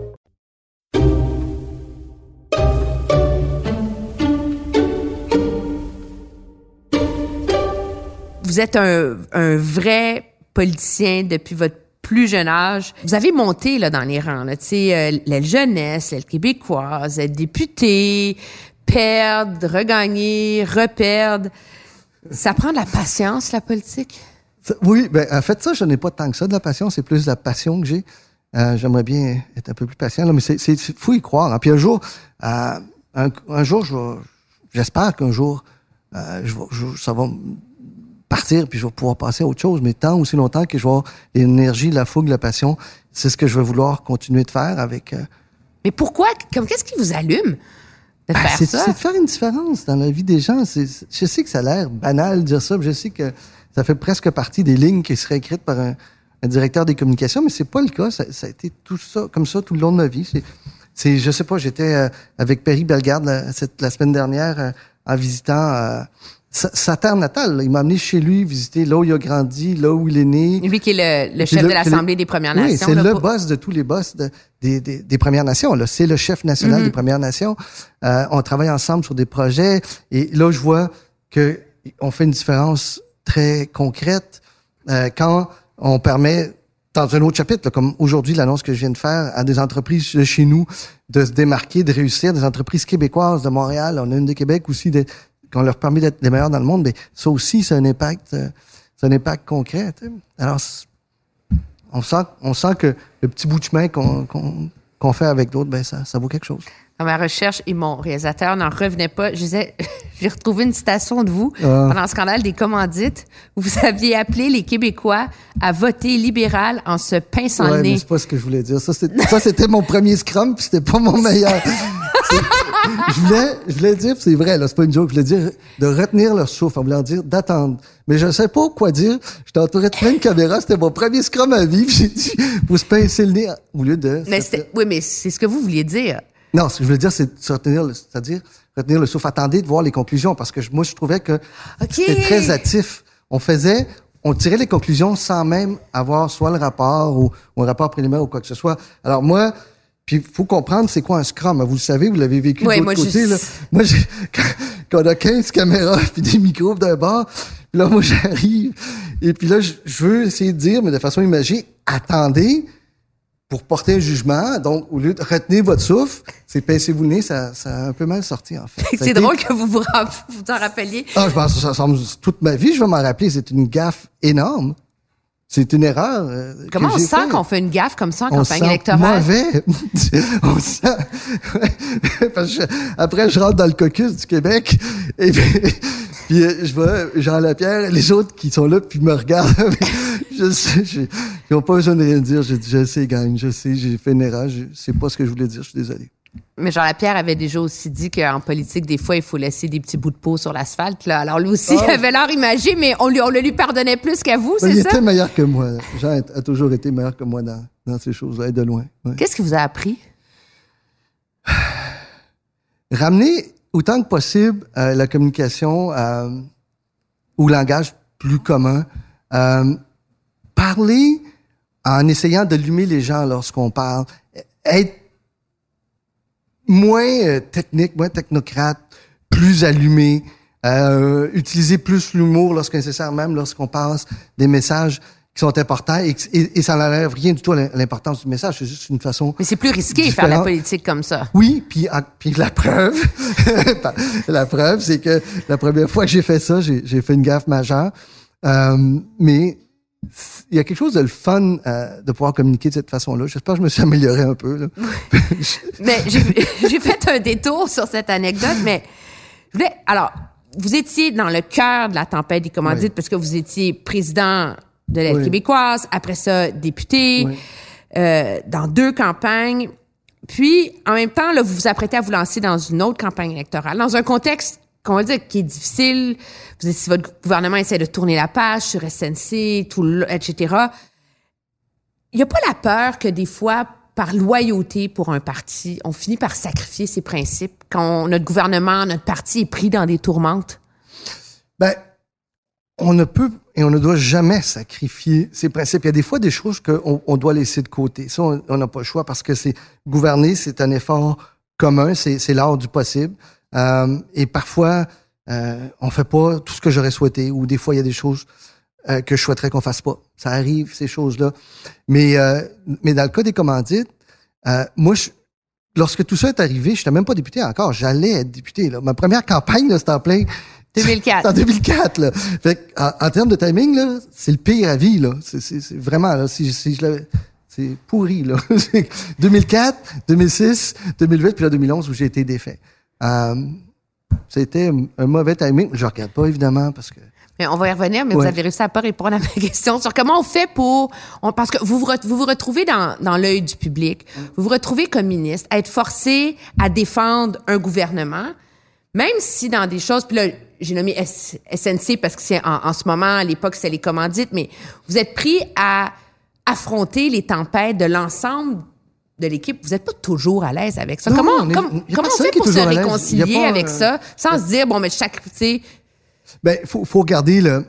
Vous êtes un, vrai politicien depuis votre plus jeune âge. Vous avez monté là, dans les rangs, tu sais, euh, jeunesse, l'aile québécoise, être député, perdre, regagner, reperdre. Ça prend de la patience, la politique? Oui, ben, en fait, ça, je n'ai pas tant que ça de la passion. C'est plus la passion que j'ai. Euh, J'aimerais bien être un peu plus patient, mais c'est, faut y croire. hein. Puis un jour, euh, un, jour, j'espère qu'un jour, je ça va partir, puis je vais pouvoir passer à autre chose. Mais tant aussi longtemps que je vais avoir l'énergie, la fougue, la passion, c'est ce que je vais vouloir continuer de faire avec. euh, Mais pourquoi? Comme qu'est-ce qui vous allume de Ah, faire c'est, ça? c'est de faire une différence dans la vie des gens. C'est, je sais que ça a l'air banal de dire ça, puis je sais que ça fait presque partie des lignes qui seraient écrites par un, un directeur des communications, mais c'est pas le cas. Ça, ça a été tout ça, comme ça, tout le long de ma vie. C'est, c'est je sais pas, j'étais euh, avec Perry Bellegarde la, cette- la semaine dernière euh, en visitant euh, sa, sa terre natale. là. Il m'a amené chez lui visiter là où il a grandi, là où il est né. Lui qui est le, le chef le- de l'Assemblée des Premières Oui, Nations. c'est là, le pour- boss de tous les boss de- des, des, des Premières Nations. Là, c'est le chef national Mhm. des Premières Nations. Euh, on travaille ensemble sur des projets et là, je vois que on fait une différence très concrète euh, quand on permet dans un autre chapitre, là, comme aujourd'hui l'annonce que je viens de faire à des entreprises de chez nous de se démarquer, de réussir, des entreprises québécoises de Montréal, on a une de Québec aussi, de- qu'on leur permet d'être les meilleurs dans le monde, mais ça aussi, c'est un impact, euh, c'est un impact concret. Alors, on sent, on sent que le petit bout de chemin qu'on fait avec d'autres, ben ça vaut quelque chose. Dans ma recherche et mon réalisateur n'en revenait pas. Je disais, j'ai retrouvé une citation de vous Ah. pendant le scandale des commandites où vous aviez appelé les Québécois à voter libéral en se pinçant le Ouais, mais nez. c'est pas ce que je voulais dire. Ça, c'était, mon premier scrum, puis c'était pas mon meilleur. Je voulais, je voulais dire, c'est vrai, là, c'est pas une joke, je voulais dire de retenir leur souffle, en voulant dire d'attendre. Mais je sais pas quoi dire. J'étais entouré de plein de caméras, c'était mon premier scrum à vivre. J'ai dit, pour se pincer le nez au lieu de... Mais oui, mais c'est ce que vous vouliez dire. Non, ce que je voulais dire, c'est retenir, le- c'est-à-dire retenir le souffle. Attendez de voir les conclusions, parce que je- moi, je trouvais que c'était très hâtif. On faisait, on tirait les conclusions sans même avoir soit le rapport ou, ou un rapport préliminaire ou quoi que ce soit. Alors moi, puis il faut comprendre c'est quoi un scrum. Vous le savez, vous l'avez vécu Ouais, de moi, l'autre je- côté. Là. Moi, j'ai- quand, quand on a 15 caméras puis des micros d'un bord, puis là, moi, j'arrive. Et puis là, je, je veux essayer de dire, mais de façon imagée, attendez pour porter un jugement. Donc, au lieu de retenir votre souffle, c'est pincez-vous le nez, ça, ça a un peu mal sorti, en fait. Ça C'est été- drôle que vous vous, vous en rappeliez. ah, je pense que ça semble toute ma vie, je vais m'en rappeler. C'est une gaffe énorme. C'est une erreur. euh, Comment on sent qu'on fait une gaffe comme ça en On campagne sent électorale? mauvais. on sent. Parce que je- après, je rentre dans le caucus du Québec et puis, puis, euh, je vois Jean Lapierre et les autres qui sont là puis me regardent. je sais, je- ils n'ont pas besoin de rien dire. Je je sais, gang, je sais, j'ai fait une erreur. Je sais pas ce que je voulais dire. Je suis désolé. Mais Jean Lapierre avait déjà aussi dit qu'en politique, des fois, il faut laisser des petits bouts de peau sur l'asphalte. Là. Alors lui aussi, Ah. il avait l'air imagé, mais on, lui, on le lui pardonnait plus qu'à vous, Mais il c'est ça? était meilleur que moi. Jean a, toujours été meilleur que moi dans, dans ces choses-là et de loin. ouais. Qu'est-ce qui vous a appris? ramener autant que possible euh, la communication euh, au langage plus commun. Euh, parler en essayant d'allumer les gens lorsqu'on parle. Être moins euh, technique, moins technocrate, plus allumé. Euh, utiliser plus l'humour lorsque nécessaire, même lorsqu'on passe des messages qui sont importants et, et, et ça n'enlève rien du tout à l'importance du message. C'est juste une façon Mais c'est plus risqué de faire la politique comme ça. oui, puis en- puis la preuve, la preuve, c'est que la première fois que j'ai fait ça, j'ai j'ai fait une gaffe majeure. Euh, mais il y a quelque chose de le fun euh, de pouvoir communiquer de cette façon-là. J'espère que je me suis amélioré un peu. Là. Mais j'ai fait un détour sur cette anecdote, mais je voulais. Alors, vous étiez dans le cœur de la tempête des commandites Oui. parce que vous étiez président de l'aide Oui. québécoise, après ça, député, Oui. euh, dans deux campagnes. Puis, en même temps, là, vous vous apprêtez à vous lancer dans une autre campagne électorale, dans un contexte va dire qui est difficile. Vous si votre gouvernement essaie de tourner la page sur SNC, etc. Il n'y a pas la peur que des fois, par loyauté pour un parti, on finit par sacrifier ses principes quand notre gouvernement, notre parti est pris dans des tourmentes? Ben, on ne peut et on ne doit jamais sacrifier ses principes. Il y a des fois des choses qu'on on doit laisser de côté. Ça, on n'a pas le choix parce que c'est gouverner, c'est un effort commun, c'est l'art du possible. Euh, et parfois, euh, on fait pas tout ce que j'aurais souhaité, ou des fois il y a des choses euh, que je souhaiterais qu'on fasse pas. Ça arrive ces choses-là. Mais euh, mais dans le cas des commandites, euh, moi, je, lorsque tout ça est arrivé, je n'étais même pas député encore. J'allais être député. Là. Ma première campagne, c'était en plein 2004. c'est en 2004, là. Fait que, en, en termes de timing, là, c'est le pire à vie, là. C'est vraiment, là, si, si je l'avais- c'est pourri, là. 2004, 2006, 2008, puis là, 2011, où j'ai été défait. Euh, c'était un, mauvais timing. Je regarde pas, évidemment, parce que... Mais on va y revenir, mais vous avez réussi à pas répondre à ma question sur comment on fait pour... on- parce que vous vous, vous vous retrouvez dans, dans l'œil du public, vous vous retrouvez comme ministre, à être forcé à défendre un gouvernement, même si dans des choses... Puis là, j'ai nommé S- SNC parce que c'est en, en ce moment, à l'époque, c'est les commandites, mais vous êtes pris à affronter les tempêtes de l'ensemble de l'équipe. Vous n'êtes pas toujours à l'aise avec ça. Non, comment on est- comme- comment on fait pour se réconcilier pas avec ça sans se dire, bon, mais chaque... Ben, faut, faut regarder le,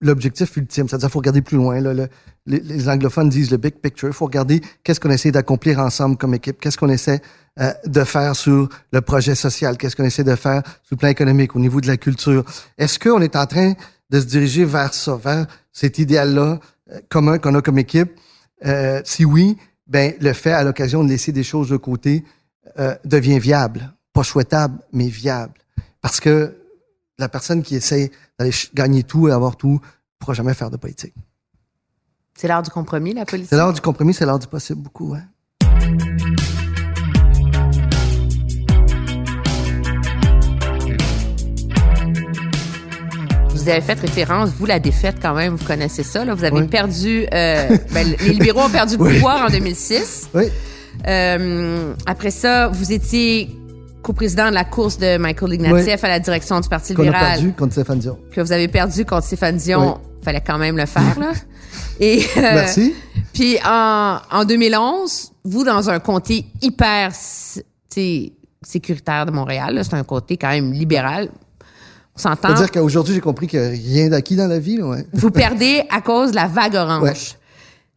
l'objectif ultime. C'est-à-dire, faut regarder plus loin. là. Le- les, les anglophones disent le big picture. faut regarder qu'est-ce qu'on essaie d'accomplir ensemble comme équipe. Qu'est-ce qu'on essaie euh, de faire sur le projet social? Qu'est-ce qu'on essaie de faire sur le plan économique, au niveau de la culture? Est-ce qu'on est en train de se diriger vers ça, vers cet idéal-là euh, commun qu'on a comme équipe? Euh, si oui, ben, le fait à l'occasion de laisser des choses de côté euh, devient viable. Pas souhaitable, mais viable. Parce que la personne qui essaie d'aller gagner tout et avoir tout ne pourra jamais faire de politique. c'est l'heure du compromis, la politique? C'est l'heure du compromis, c'est l'heure du possible beaucoup. Hein? Vous avez fait référence, vous, la défaite quand même, vous connaissez ça. Là. Vous avez Oui. perdu... euh, ben, les libéraux ont perdu le Oui. pouvoir en 2006. Oui. Euh, après ça, vous étiez coprésident de la course de Michael Ignatieff à la direction du Parti Qu'on a libéral. perdu contre Stéphane Dion. Que vous avez perdu contre Stéphane Dion. Fallait quand même le faire, là. Et, euh, Merci. Puis en, en 2011, vous, dans un comté hyper sécuritaire de Montréal, là, c'est un comté quand même libéral, on s'entend, C'est-à-dire qu'aujourd'hui, j'ai compris qu'il n'y a rien d'acquis dans la vie. Là, ouais. vous perdez à cause de la vague orange. Ouais.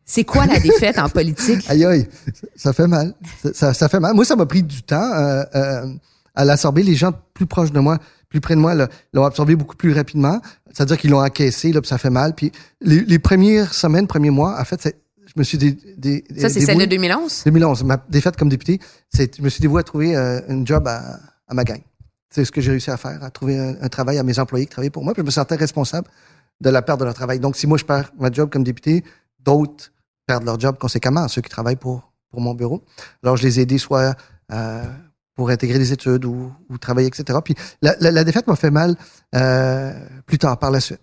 C'est quoi la défaite en politique? Aïe, aïe, ça fait mal. Ça, ça, ça fait mal. Moi, ça m'a pris du temps euh, euh, à l'absorber. Les gens plus proches de moi, plus près de moi, l'ont absorbé beaucoup plus rapidement. C'est-à-dire qu'ils l'ont encaissé, là, puis ça fait mal. Puis les, les premières semaines, premiers mois, en fait, je me suis dé, dé, Ça, c'est celle de 2011? 2011, ma défaite comme député, je me suis dévoué à trouver euh, un job à, à ma gang. C'est ce que j'ai réussi à faire, à trouver un, travail à mes employés qui travaillaient pour moi. Puis je me sentais responsable de la perte de leur travail. Donc, si moi, je perds ma job comme député, d'autres perdent leur job conséquemment, ceux qui travaillent pour, pour mon bureau. Alors, je les ai aidés soit euh, pour intégrer des études ou, travailler, etc. Puis la, défaite m'a fait mal euh, plus tard, par la suite.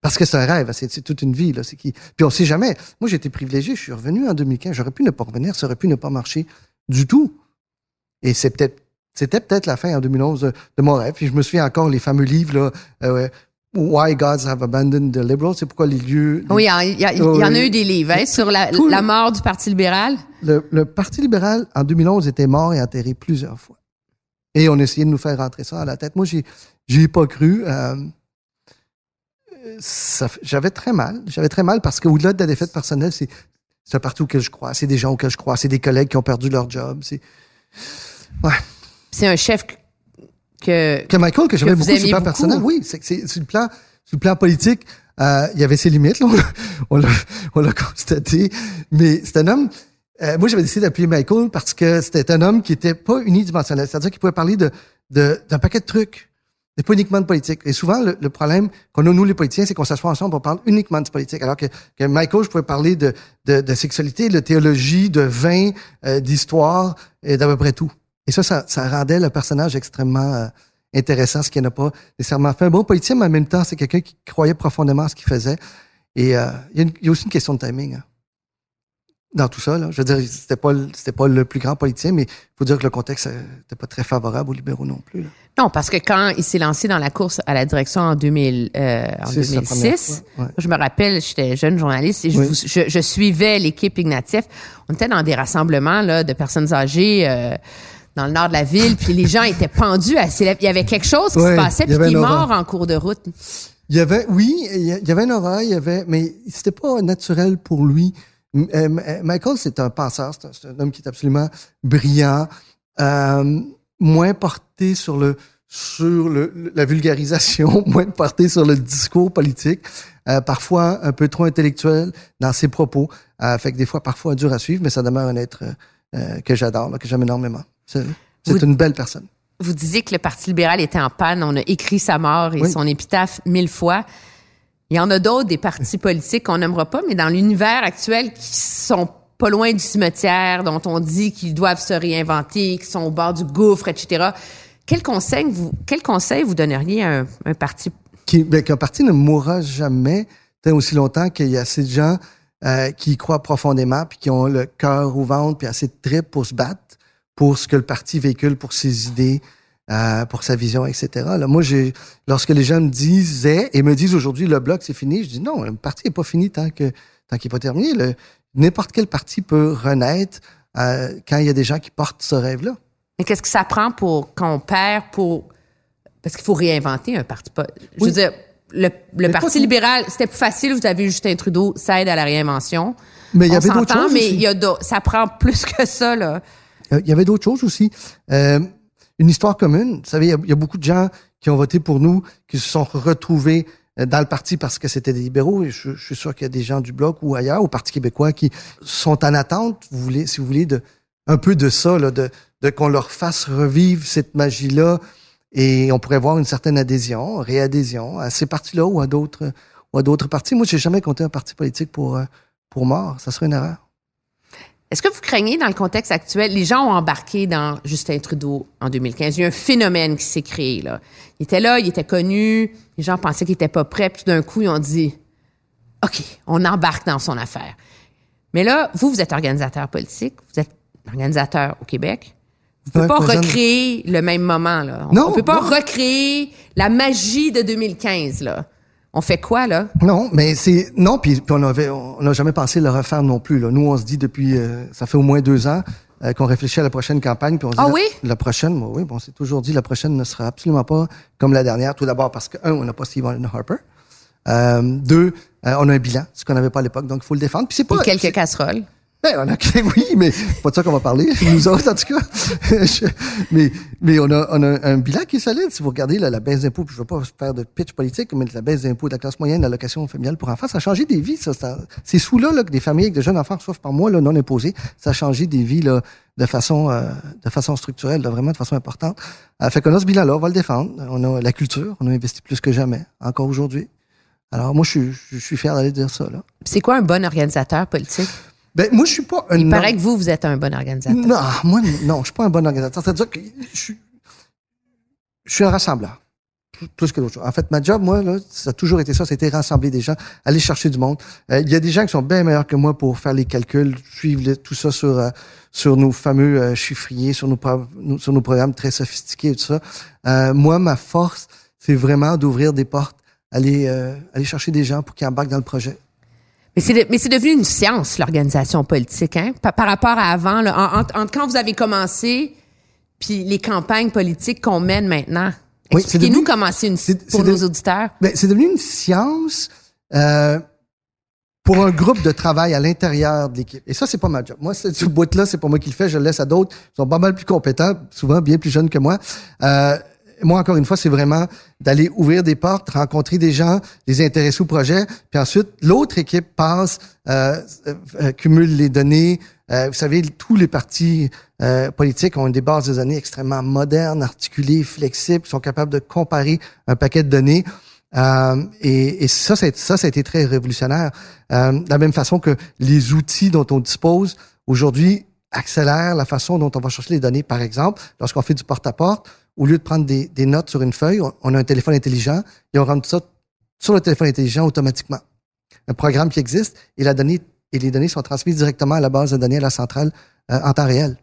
Parce que c'est un rêve, c'est toute une vie. Là, qui... Puis on sait jamais. Moi, été privilégié, je suis revenu en 2015. J'aurais pu ne pas revenir, ça aurait pu ne pas marcher du tout. Et c'est peut-être, c'était peut-être la fin en 2011 de, de mon rêve. Puis je me souviens encore les fameux livres, là, euh, Why Gods Have Abandoned the Liberals, c'est pourquoi les lieux... les- Oui, il y, en a Oui. eu des livres hein, sur la, mort du Parti libéral. le, le Parti libéral, en 2011, était mort et enterré plusieurs fois. Et on essayait de nous faire rentrer ça à la tête. Moi, j'ai, j'y ai pas cru. Euh, j'avais très mal. J'avais très mal parce qu'au-delà de la défaite personnelle, c'est, un parti auquel je crois. C'est des gens auxquels je crois. C'est des collègues qui ont perdu leur job. C'est, C'est un chef que... que Michael, que vous beaucoup sur le plan personnel. Oui, c'est, que c'est, sur le plan, sur le plan politique, euh, il y avait ses limites, là. On l'a, on l'a constaté. Mais c'est un homme, euh, moi, j'avais décidé d'appeler Michael parce que c'était un homme qui était pas unidimensionnel. C'est-à-dire qu'il pouvait parler de, de, d'un paquet de trucs. C'est pas uniquement de politique. Et souvent, le, le problème qu'on a, nous, les politiciens, c'est qu'on s'assoit ensemble, on parle uniquement de politique. Alors que, que Michael, je pouvais parler de, de, de sexualité, de théologie, de vin, euh, d'histoire, et d'à peu près tout. Et ça, ça, ça rendait le personnage extrêmement euh, intéressant, ce qui n'a pas nécessairement fait un bon politicien, mais en même temps, c'est quelqu'un qui croyait profondément à ce qu'il faisait. Et euh, il y, a une- il y a aussi une question de timing. hein. Dans tout ça, là. je veux dire, c'était pas, c'était pas le plus grand politicien, mais il faut dire que le contexte n'était pas très favorable aux libéraux non plus. là. Non, parce que quand il s'est lancé dans la course à la direction en, 2000, euh, en C'est sa première 2006, fois, ouais. je me rappelle, j'étais jeune journaliste et je, Oui. vous- je, je suivais l'équipe Ignatieff. On était dans des rassemblements là, de personnes âgées euh, dans le nord de la ville, puis les gens étaient pendus à ses lèvres. Il y avait quelque chose qui Ouais, se passait, il puis qui est mort en cours de route. Il y avait, oui, il y il avait une aura, il y avait, mais c'était pas naturel pour lui. Euh, euh, Michael, c'est un penseur, c'est un, un homme qui est absolument brillant, euh, moins porté sur le sur le, la vulgarisation, moins porté sur le discours politique, euh, parfois un peu trop intellectuel dans ses propos, euh, fait que des fois parfois dur à suivre, mais ça demeure un être que j'adore, que j'aime énormément. C'est une belle personne. Vous disiez que le Parti libéral était en panne. On a écrit sa mort et Oui. son épitaphe mille fois. Il y en a d'autres, des partis politiques qu'on n'aimera pas, mais dans l'univers actuel, qui sont pas loin du cimetière, dont on dit qu'ils doivent se réinventer, qui sont au bord du gouffre, etc. Quel conseil vous, quel conseil vous donneriez à un, un parti? ben, qu'un parti ne mourra jamais tant aussi longtemps qu'il y a assez de gens euh, qui y croient profondément, puis qui ont le cœur au ventre, puis assez de tripes pour se battre pour ce que le parti véhicule, pour ses idées, euh, pour sa vision, etc. Là, moi, j'ai, lorsque les gens me disaient et me disent aujourd'hui le bloc c'est fini, je dis non, le parti n'est pas fini tant que tant qu'il n'est pas terminé. Le- n'importe quel parti peut renaître euh, quand il y a des gens qui portent ce rêve-là. Mais qu'est-ce que ça prend pour qu'on perd pour parce qu'il faut réinventer un parti. Je Oui. veux dire, le, Parti libéral, c'était plus facile. Vous avez Justin Trudeau, ça aide à la réinvention. Mais il y avait d'autres choses. mais il y a d'autres- ça prend plus que ça là. Euh, Il y avait d'autres choses aussi. Euh, une histoire commune. Vous savez, il y a- beaucoup de gens qui ont voté pour nous, qui se sont retrouvés euh, dans le parti parce que c'était des libéraux. Et je, je suis sûr qu'il y a des gens du Bloc ou ailleurs, au Parti québécois, qui sont en attente, vous voulez, si vous voulez, de un peu de ça, là, de, de qu'on leur fasse revivre cette magie-là. Et on pourrait voir une certaine adhésion, réadhésion à ces partis-là ou à d'autres ou à d'autres partis. Moi, j'ai jamais compté un parti politique pour, euh, pour mort. Ça serait une erreur. Est-ce que vous craignez dans le contexte actuel, les gens ont embarqué dans Justin Trudeau en 2015. Il y a un phénomène qui s'est créé là. Il était là, il était connu, les gens pensaient qu'il était pas prêt, puis tout d'un coup ils ont dit OK, on embarque dans son affaire. Mais là, vous, vous êtes organisateur politique, vous êtes organisateur au Québec. Vous pouvez Ouais, pas recréer le même moment là. On, Non, on peut pas non. recréer la magie de 2015 là. On fait quoi là? Non, mais c'est non, puis, on avait, on n'a jamais pensé le refaire non plus. Là. Nous, on se dit depuis, euh, ça fait au moins deux ans euh, qu'on réfléchit à la prochaine campagne, puis on se dit Ah la, oui? la prochaine, bon, oui, bon, c'est toujours dit la prochaine ne sera absolument pas comme la dernière. Tout d'abord parce que un, on n'a pas Stephen Harper. Euh, deux, euh, on a un bilan, ce qu'on n'avait pas à l'époque, donc il faut le défendre. Puis c'est pas Et quelques casseroles. Ben, on a oui, mais pas de ça qu'on va parler, nous autres, en tout cas. Mais, mais on a, on a un bilan qui est solide. Si vous regardez la baisse d'impôts, je veux pas faire de pitch politique, mais la baisse d'impôts de la classe moyenne, l'allocation familiale pour enfants, ça a changé des vies, ça. ça- Ces sous-là, là, que des familles avec de jeunes enfants reçoivent par mois, là, non imposés, ça a changé des vies, là, de façon, euh, de façon structurelle, vraiment de façon importante. Euh, fait qu'on a ce bilan-là, on va le défendre. On a la culture, on a investi plus que jamais, encore aujourd'hui. Alors, moi, je suis, je suis fier d'aller dire ça. C'est quoi un bon organisateur politique? Ben, moi, je suis pas un Il paraît que vous, vous êtes un bon organisateur. Non, moi, non, je suis pas un bon organisateur. C'est-à-dire que je suis, je suis un rassembleur. Plus que d'autres choses. En fait, ma job, moi, là, ça a toujours été ça, c'était rassembler des gens, aller chercher du monde. Euh, Il y a des gens qui sont bien meilleurs que moi pour faire les calculs, suivre le- tout ça sur euh, sur nos fameux euh, chiffriers, sur nos, sur nos programmes très sophistiqués et tout ça. Euh, moi, ma force, c'est vraiment d'ouvrir des portes, aller euh, aller chercher des gens pour qu'ils embarquent dans le projet. Mais c'est, de- mais c'est devenu une science, l'organisation politique, hein? Par, par rapport à avant, là, en- quand vous avez commencé, puis les campagnes politiques qu'on mène maintenant. Oui, Expliquez-nous devenu- comment c'est une c'est- pour c'est nos de- auditeurs. Ben, c'est devenu une science euh, pour un groupe de travail à l'intérieur de l'équipe. Et ça, c'est pas ma job. Moi, ce ce bout-là, c'est pas moi qui le fais. Je le laisse à d'autres. Ils sont pas mal plus compétents, souvent bien plus jeunes que moi. Euh, moi, encore une fois, c'est vraiment d'aller ouvrir des portes, rencontrer des gens, les intéresser au projet, puis ensuite, l'autre équipe passe, euh, euh, cumule les données. Euh, vous savez, tous les partis euh, politiques ont des bases de données extrêmement modernes, articulées, flexibles, sont capables de comparer un paquet de données. Euh, et, et ça, ça, ça, ça a été très révolutionnaire. Euh, de la même façon que les outils dont on dispose aujourd'hui accélèrent la façon dont on va chercher les données. Par exemple, lorsqu'on fait du porte-à-porte, au lieu de prendre des, notes sur une feuille, on, a un téléphone intelligent et on rentre ça sur le téléphone intelligent automatiquement. Un programme qui existe et les données sont transmises directement à la base de données à la centrale euh, en temps réel.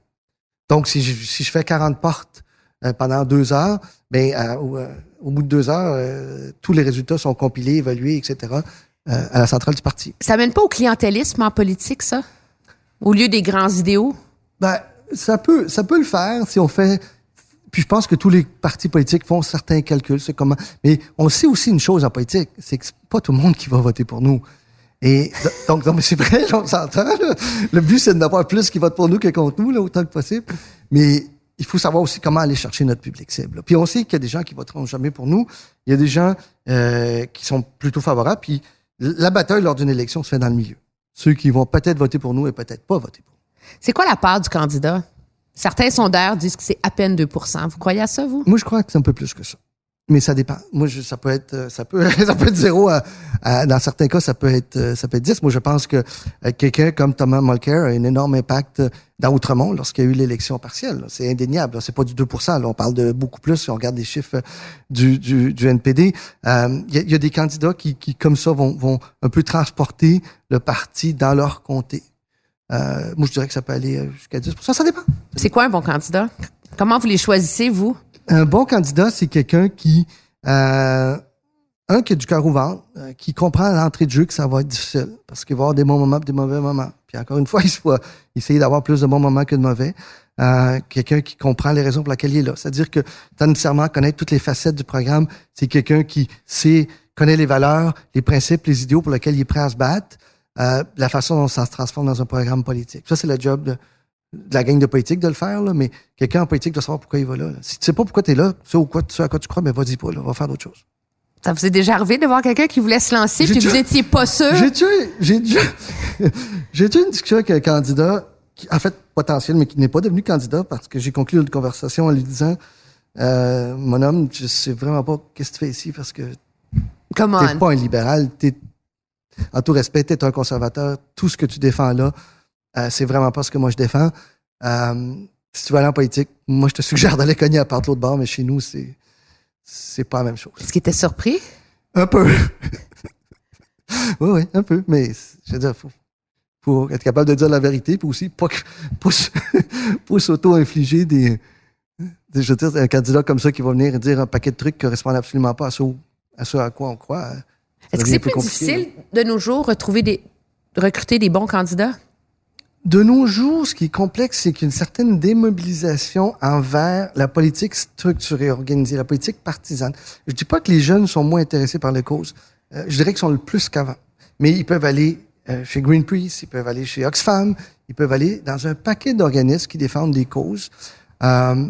Donc, si je, fais 40 portes euh, pendant deux heures, ben, euh, au, euh, au bout de deux heures, tous les résultats sont compilés, évalués, etc., à la centrale du parti. Ça mène pas au clientélisme en politique, ça? Au lieu des grands idéaux? Ben, ça peut, ça peut le faire si on fait. Puis je pense que tous les partis politiques font certains calculs, c'est comment. Mais on sait aussi une chose en politique, c'est que c'est pas tout le monde qui va voter pour nous. Et donc, non, mais c'est vrai, on s'entend. Le but, c'est de n'avoir plus qui votent pour nous que contre nous, autant que possible. Mais il faut savoir aussi comment aller chercher notre public cible. Puis on sait qu'il y a des gens qui voteront jamais pour nous. Il y a des gens euh, qui sont plutôt favorables. Puis la bataille lors d'une élection se fait dans le milieu. Ceux qui vont peut-être voter pour nous et peut-être pas voter pour nous. C'est quoi la part du candidat? Certains sondeurs disent que c'est à peine 2% Vous croyez à ça, vous? Moi, je crois que c'est un peu plus que ça. Mais ça dépend. Moi, je, ça peut être, euh, ça peut, ça peut être zéro. à- à- dans certains cas, ça peut être, euh, ça peut être 10. Moi, je pense que euh, quelqu'un comme Thomas Mulcair a un énorme impact dans Outremont lorsqu'il y a eu l'élection partielle. C'est indéniable. C'est pas du 2 là. On parle de beaucoup plus si on regarde les chiffres du, du, du NPD. Euh, Il y, y a des candidats qui, qui, comme ça, vont, vont un peu transporter le parti dans leur comté. Euh, moi, je dirais que ça peut aller jusqu'à 10% Ça dépend. C'est quoi un bon candidat? Comment vous les choisissez, vous? Un bon candidat, c'est quelqu'un qui, euh, un, qui a du cœur au ventre, euh, qui comprend à l'entrée de jeu que ça va être difficile, parce qu'il va y avoir des bons moments et des mauvais moments. Puis encore une fois, il faut essayer d'avoir plus de bons moments que de mauvais. Euh, quelqu'un qui comprend les raisons pour lesquelles il est là. C'est-à-dire que, sans nécessairement connaître toutes les facettes du programme, c'est quelqu'un qui sait, connaît les valeurs, les principes, les idéaux pour lesquels il est prêt à se battre, euh, la façon dont ça se transforme dans un programme politique. Ça, c'est le job de, de la gang de politique de le faire, là, mais quelqu'un en politique doit savoir pourquoi il va là. là. Si tu sais pas pourquoi tu es là, tu sais, au quoi, tu sais à quoi tu crois, mais vas-y pas, là, va faire d'autres choses. Ça vous est déjà arrivé de voir quelqu'un qui voulait se lancer puis vous déjà- étiez pas sûr? J'ai déjà, j'ai déjà, j'ai une discussion avec un candidat, qui, en fait, potentiel, mais qui n'est pas devenu candidat parce que j'ai conclu une conversation en lui disant, euh, mon homme, je sais vraiment pas qu'est-ce que tu fais ici parce que T'es pas un libéral, t'es, en tout respect, t'es un conservateur. Tout ce que tu défends là, Euh, c'est vraiment pas ce que moi je défends. Euh, si tu veux aller en politique, moi je te suggère d'aller cogner à part de l'autre bord, mais chez nous, c'est c'est pas la même chose. Est-ce qu'il était surpris? Un peu. oui, oui, un peu. Mais je veux dire, faut, faut être capable de dire la vérité, puis aussi pas, que- pas, s'auto-infliger des, des- Je veux dire, un candidat comme ça qui va venir dire un paquet de trucs qui correspondent absolument pas à ce, à ce à quoi on croit. ça Est-ce que c'est plus difficile de nos jours retrouver des recruter des bons candidats? De nos jours, ce qui est complexe, c'est qu'il y a une certaine démobilisation envers la politique structurée, organisée, la politique partisane. Je dis pas que les jeunes sont moins intéressés par les causes. Euh, je dirais qu'ils sont le plus qu'avant. Mais ils peuvent aller euh, chez Greenpeace, ils peuvent aller chez Oxfam, ils peuvent aller dans un paquet d'organismes qui défendent des causes euh,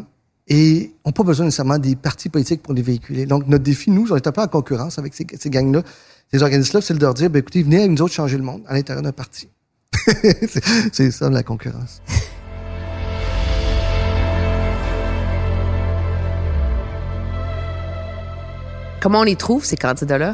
et n'ont pas besoin nécessairement des partis politiques pour les véhiculer. Donc, notre défi, nous, on est un peu en concurrence avec ces, ces gangs-là, ces organismes-là, c'est de leur dire, ben, écoutez, venez avec nous autres changer le monde à l'intérieur d'un parti. C'est ça la concurrence. Comment on les trouve, ces candidats-là?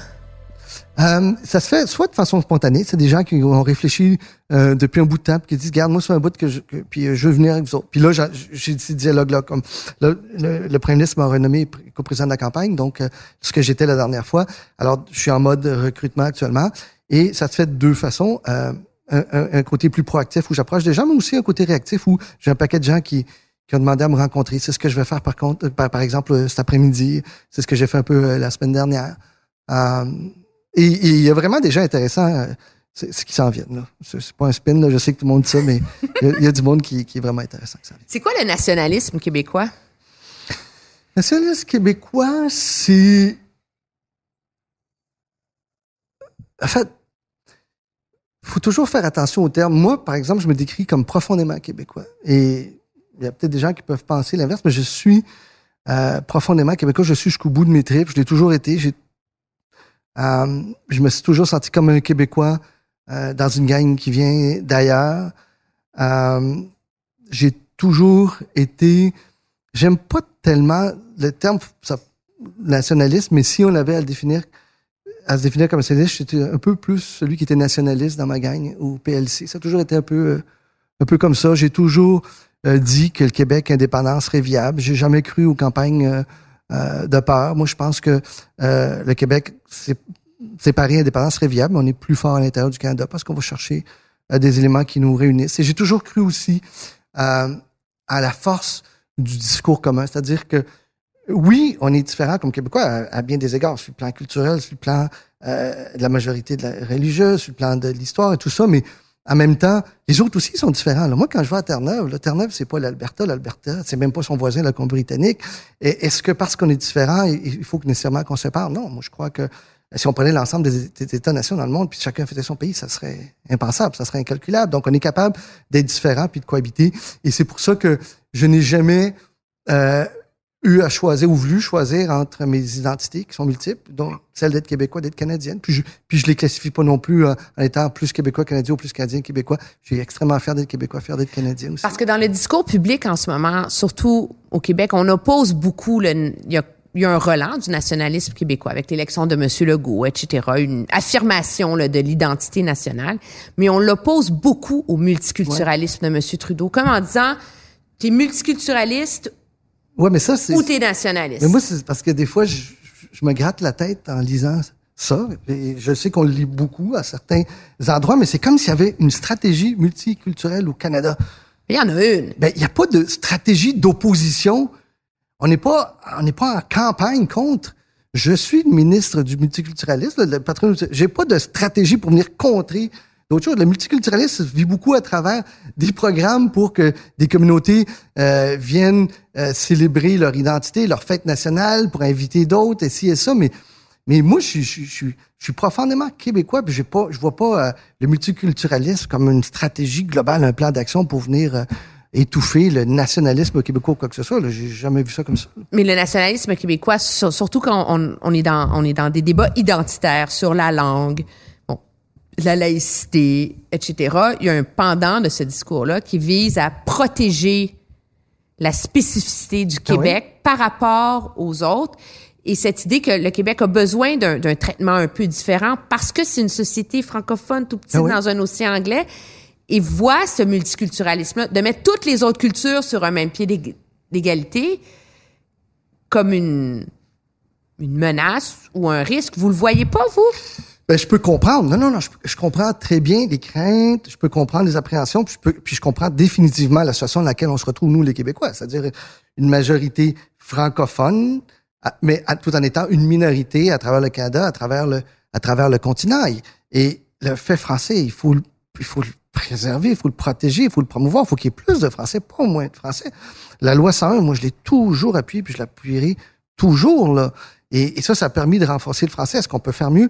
Euh, ça se fait soit de façon spontanée, c'est des gens qui ont réfléchi euh, depuis un bout de temps, qui disent, garde, moi, c'est un bout que je, que- puis euh, je veux venir avec vous autres. Puis là, j'ai- ces dialogues-là, comme le, le, le premier ministre m'a renommé pr- co-président de la campagne, donc euh, ce que j'étais la dernière fois. Alors, je suis en mode recrutement actuellement, et ça se fait de deux façons. Un, un- un côté plus proactif où j'approche des gens, mais aussi un côté réactif où j'ai un paquet de gens qui, qui ont demandé à me rencontrer. C'est ce que je vais faire par contre, euh, par, par exemple, euh, cet après-midi. C'est ce que j'ai fait un peu euh, la semaine dernière. Euh, et il y a vraiment des gens intéressants c'est qui s'en viennent. là. C'est pas un spin, là, je sais que tout le monde dit ça, mais il y a- il y, a du monde qui, qui est vraiment intéressant. vient. C'est quoi le nationalisme québécois? Nationaliste québécois, c'est. En fait, faut toujours faire attention aux termes. Moi, par exemple, je me décris comme profondément québécois. Et il y a peut-être des gens qui peuvent penser l'inverse, mais je suis euh, profondément québécois. Je suis jusqu'au bout de mes tripes. Je l'ai toujours été. Euh, je me suis toujours senti comme un Québécois euh, dans une gang qui vient d'ailleurs. J'ai toujours été. J'aime pas tellement le terme nationaliste, mais si on avait à le définir, à se définir comme nationaliste, j'étais un peu plus celui qui était nationaliste dans ma gang au PLC. Ça a toujours été un peu, euh, un peu comme ça. J'ai toujours euh, dit que le Québec indépendant serait viable. J'ai jamais cru aux campagnes euh, de peur. Moi, je pense que le Québec sé- séparé indépendant serait viable, mais on est plus fort à l'intérieur du Canada parce qu'on va chercher des éléments qui nous réunissent. Et j'ai toujours cru aussi à la force du discours commun, c'est-à-dire que oui, on est différent comme Québécois à, bien des égards, sur le plan culturel, sur le plan euh, de la majorité religieuse, sur le plan de l'histoire et tout ça, mais en même temps, les autres aussi sont différents. là. Moi, quand je vais à Terre-Neuve, Terre-Neuve, c'est pas l'Alberta, l'Alberta, c'est même pas son voisin, la Colombie-Britannique. Est-ce que parce qu'on est différent, il faut nécessairement qu'on se sépare? Non, moi, je crois que si on prenait l'ensemble des, des États-nations dans le monde, puis chacun faisait son pays, ça serait impensable, ça serait incalculable. Donc, on est capable d'être différent puis de cohabiter. Et c'est pour ça que je n'ai jamais euh, eu à choisir ou voulu choisir entre mes identités qui sont multiples, dont celle d'être québécois, d'être canadienne. Puis je, puis je les classifie pas non plus euh, en étant plus québécois, canadien ou plus canadien, québécois. Je suis extrêmement fier d'être québécois, fier d'être canadien aussi. Parce que dans le discours public en ce moment, surtout au Québec, on oppose beaucoup le. Il y a, il y a un relan du nationalisme québécois avec l'élection de M. Legault, etc., une affirmation là, de l'identité nationale, mais on l'oppose beaucoup au multiculturalisme de M. Trudeau, comme en disant t'es multiculturaliste Ouais, mais ça, c'est. ou t'es nationaliste. Mais moi, c'est parce que des fois, je, je me gratte la tête en lisant ça. Et je sais qu'on le lit beaucoup à certains endroits, mais c'est comme s'il y avait une stratégie multiculturelle au Canada. Il y en a une. Ben, il n'y a pas de stratégie d'opposition. On n'est pas, on n'est pas en campagne contre. Je suis le ministre du multiculturalisme, le patron. J'ai pas de stratégie pour venir contrer d'autres choses. Le multiculturalisme vit beaucoup à travers des programmes pour que des communautés euh, viennent euh, célébrer leur identité, leur fête nationale, pour inviter d'autres, et ci et ça. Mais, mais moi, je, suis- je, je, je suis profondément québécois, puis pas, je vois pas euh, le multiculturalisme comme une stratégie globale, un plan d'action pour venir euh, étouffer le nationalisme québécois ou quoi que ce soit. J'ai jamais vu ça comme ça. Mais le nationalisme québécois, sur- surtout quand on, on est dans, on est dans des débats identitaires sur la langue, la laïcité, etc., il y a un pendant de ce discours-là qui vise à protéger la spécificité du Ah oui? Québec par rapport aux autres. Et cette idée que le Québec a besoin d'un traitement un peu différent parce que c'est une société francophone tout petite Ah oui? dans un océan anglais. et voient ce multiculturalisme-là, de mettre toutes les autres cultures sur un même pied d'ég- d'égalité comme une, une menace ou un risque. Vous le voyez pas, vous? Ben, je peux comprendre. Non, non, non. Je, comprends très bien les craintes. Je peux comprendre les appréhensions. Puis je, peux, puis je comprends définitivement la situation dans laquelle on se retrouve, nous, les Québécois. C'est-à-dire une majorité francophone, mais tout en étant une minorité à travers le Canada, à travers le, à travers le continent. Et, le fait français, il faut, il faut le préserver, il faut le protéger, il faut le promouvoir. Il faut qu'il y ait plus de français, pas moins de français. La loi 101, moi, je l'ai toujours appuyée, puis je l'appuierai toujours, là. Et, et ça, ça a permis de renforcer le français. Est-ce qu'on peut faire mieux?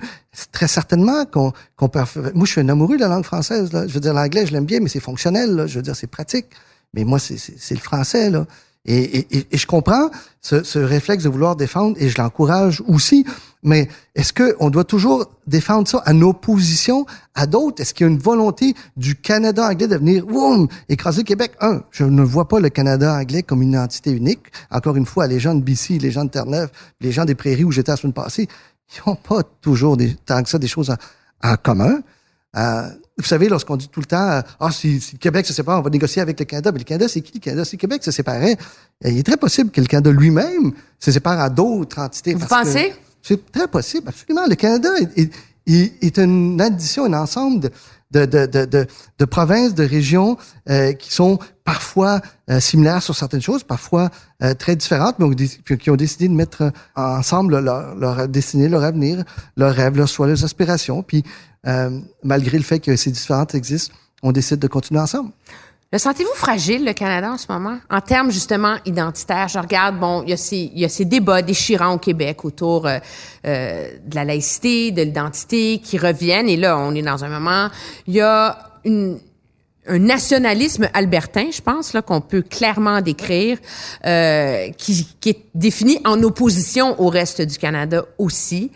Très certainement qu'on qu'on peut. Moi, je suis un amoureux de la langue française. Là. Je veux dire, l'anglais, je l'aime bien, mais c'est fonctionnel. Là. Je veux dire, c'est pratique. Mais moi, c'est le français. Là. Et, et, et- je comprends ce, ce réflexe de vouloir défendre, et je l'encourage aussi. Mais est-ce qu'on doit toujours défendre ça en opposition à d'autres? Est-ce qu'il y a une volonté du Canada anglais de venir boum, écraser Québec? Un, je ne vois pas le Canada anglais comme une entité unique. Encore une fois, les gens de BC, les gens de Terre-Neuve, les gens des Prairies où j'étais la semaine passée, ils n'ont pas toujours des, tant que ça des choses en, en commun. Euh, vous savez, lorsqu'on dit tout le temps, euh, ah, si, si le Québec se sépare, on va négocier avec le Canada. Mais le Canada, c'est qui? Le Canada? Si le Québec se séparait, euh, il est très possible que le Canada lui-même se sépare à d'autres entités. Vous parce pensez? c'est très possible, absolument. Le Canada est- est- est une addition, un ensemble de, de, de, de, de, provinces, de régions euh, qui sont parfois euh, similaires sur certaines choses, parfois euh, très différentes, mais qui ont décidé de mettre euh, ensemble leur, leur destinée, leur avenir, leurs rêves, leurs choix, leurs aspirations. Puis, euh, malgré le fait que ces différentes existent, on décide de continuer ensemble. Le sentez-vous fragile, le Canada, en ce moment? En termes, justement, identitaires. Je regarde, bon, il y a ces, il y a ces débats déchirants au Québec autour euh, euh, de la laïcité, de l'identité, qui reviennent. Et là, on est dans un moment... Il y a une, un nationalisme albertain, je pense, là, qu'on peut clairement décrire, euh, qui, qui est défini en opposition au reste du Canada aussi.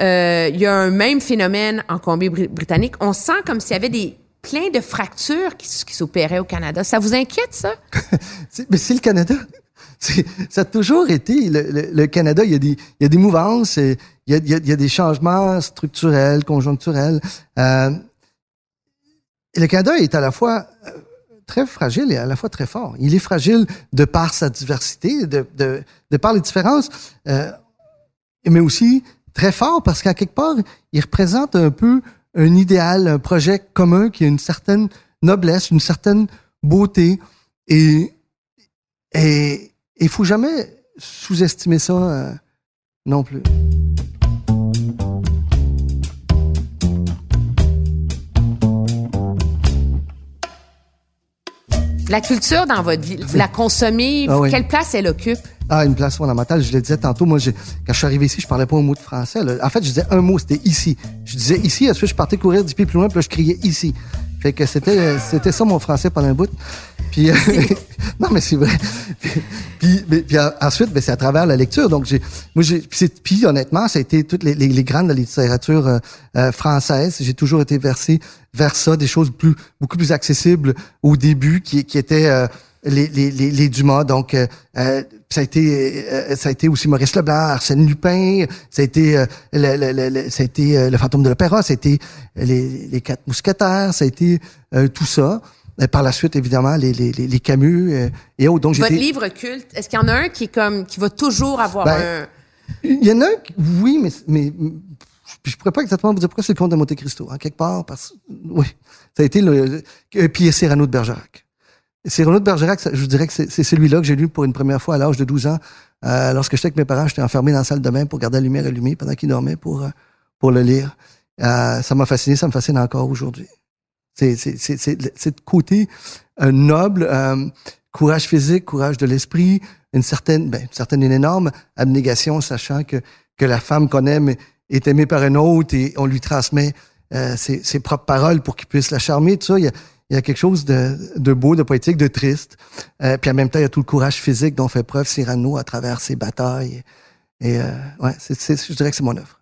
Euh, il y a un même phénomène en Colombie-Britannique. On sent comme s'il y avait des plein de fractures qui, qui s'opéraient au Canada. Ça vous inquiète, ça? Mais c'est le Canada. Ça a toujours été le, Canada. Il y a des, mouvances, il y a, des changements structurels, conjoncturels. Euh, le Canada est à la fois euh, très fragile et à la fois très fort. Il est fragile de par sa diversité, de par les différences, euh, mais aussi très fort parce qu'à quelque part, il représente un peu un idéal, un projet commun qui a une certaine noblesse, une certaine beauté. Et et il faut jamais sous-estimer ça euh, non plus. La culture dans votre vie, vous la consommez, Ah oui. quelle place elle occupe? Ah, une place fondamentale. Je le disais tantôt. Moi, j'ai- quand je suis arrivé ici, je parlais pas un mot de français. là. En fait, je disais un mot, c'était ici. Je disais ici, ensuite je partais courir dix pieds plus loin, puis là, je criais ici. Fait que c'était, c'était ça mon français pendant un bout. Puis, euh, non, mais c'est vrai. Puis, mais- puis, ensuite, ben, c'est à travers la lecture. Donc, j'ai, moi, j'ai, puis, honnêtement, ça a été toutes les, les, les grandes de la littérature euh, euh, française. J'ai toujours été versé vers ça, des choses plus, beaucoup plus accessibles au début, qui, qui étaient euh, les, les, les, les Dumas. Donc, euh, euh, ça a été, euh, ça a été aussi Maurice Leblanc, Arsène Lupin. Ça a été, euh, le, le, le- le- ça a été euh, le fantôme de l'opéra. Ça a été les, les quatre mousquetaires. Ça a été euh, tout ça. Et par la suite, évidemment, les, les, les, les Camus euh, et autres. Donc, Votre livre culte, est-ce qu'il y en a un qui est comme, qui va toujours avoir Ben, un... Il y en a un, oui, mais, mais je pourrais pas exactement vous dire pourquoi c'est le comte de Monte Cristo. En quelque part, parce oui, ça a été le. euh, Puis Cyrano de Bergerac. Cyrano de Bergerac, je vous dirais que c'est c'est celui-là que j'ai lu pour une première fois à l'âge de 12 ans. Euh, lorsque j'étais avec mes parents, j'étais enfermé dans la salle de bain pour garder la lumière allumée pendant qu'ils dormaient pour, euh, pour le lire. Euh, ça m'a fasciné, ça me fascine encore aujourd'hui. C'est c'est- c'est- c'est- c'est le côté euh, noble, euh, courage physique, courage de l'esprit, une certaine, ben, certaine, une énorme abnégation, sachant que, que la femme qu'on aime est aimée par un autre et on lui transmet ses, propres paroles pour qu'il puisse la charmer. Tout ça, il y a quelque chose de, de beau, de poétique, de triste. Euh, puis en même temps, il y a tout le courage physique dont fait preuve Cyrano à travers ses batailles. Et euh, ouais, c'est, c'est- je dirais que c'est mon œuvre.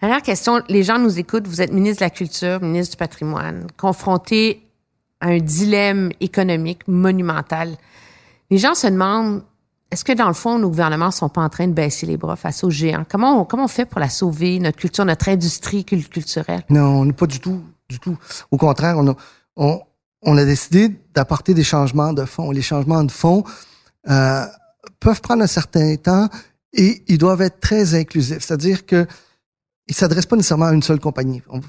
Dernière question, les gens nous écoutent, vous êtes ministre de la Culture, ministre du Patrimoine, confronté à un dilemme économique monumental. Les gens se demandent, est-ce que dans le fond, nos gouvernements sont pas en train de baisser les bras face aux géants? Comment on, comment on fait pour la sauver, notre culture, notre industrie cul- culturelle? Non, pas du tout, du tout. Au contraire, on a, on, on a décidé d'apporter des changements de fond. Les changements de fond euh, peuvent prendre un certain temps et ils doivent être très inclusifs. C'est-à-dire que ils s'adressent pas nécessairement à une seule compagnie. On,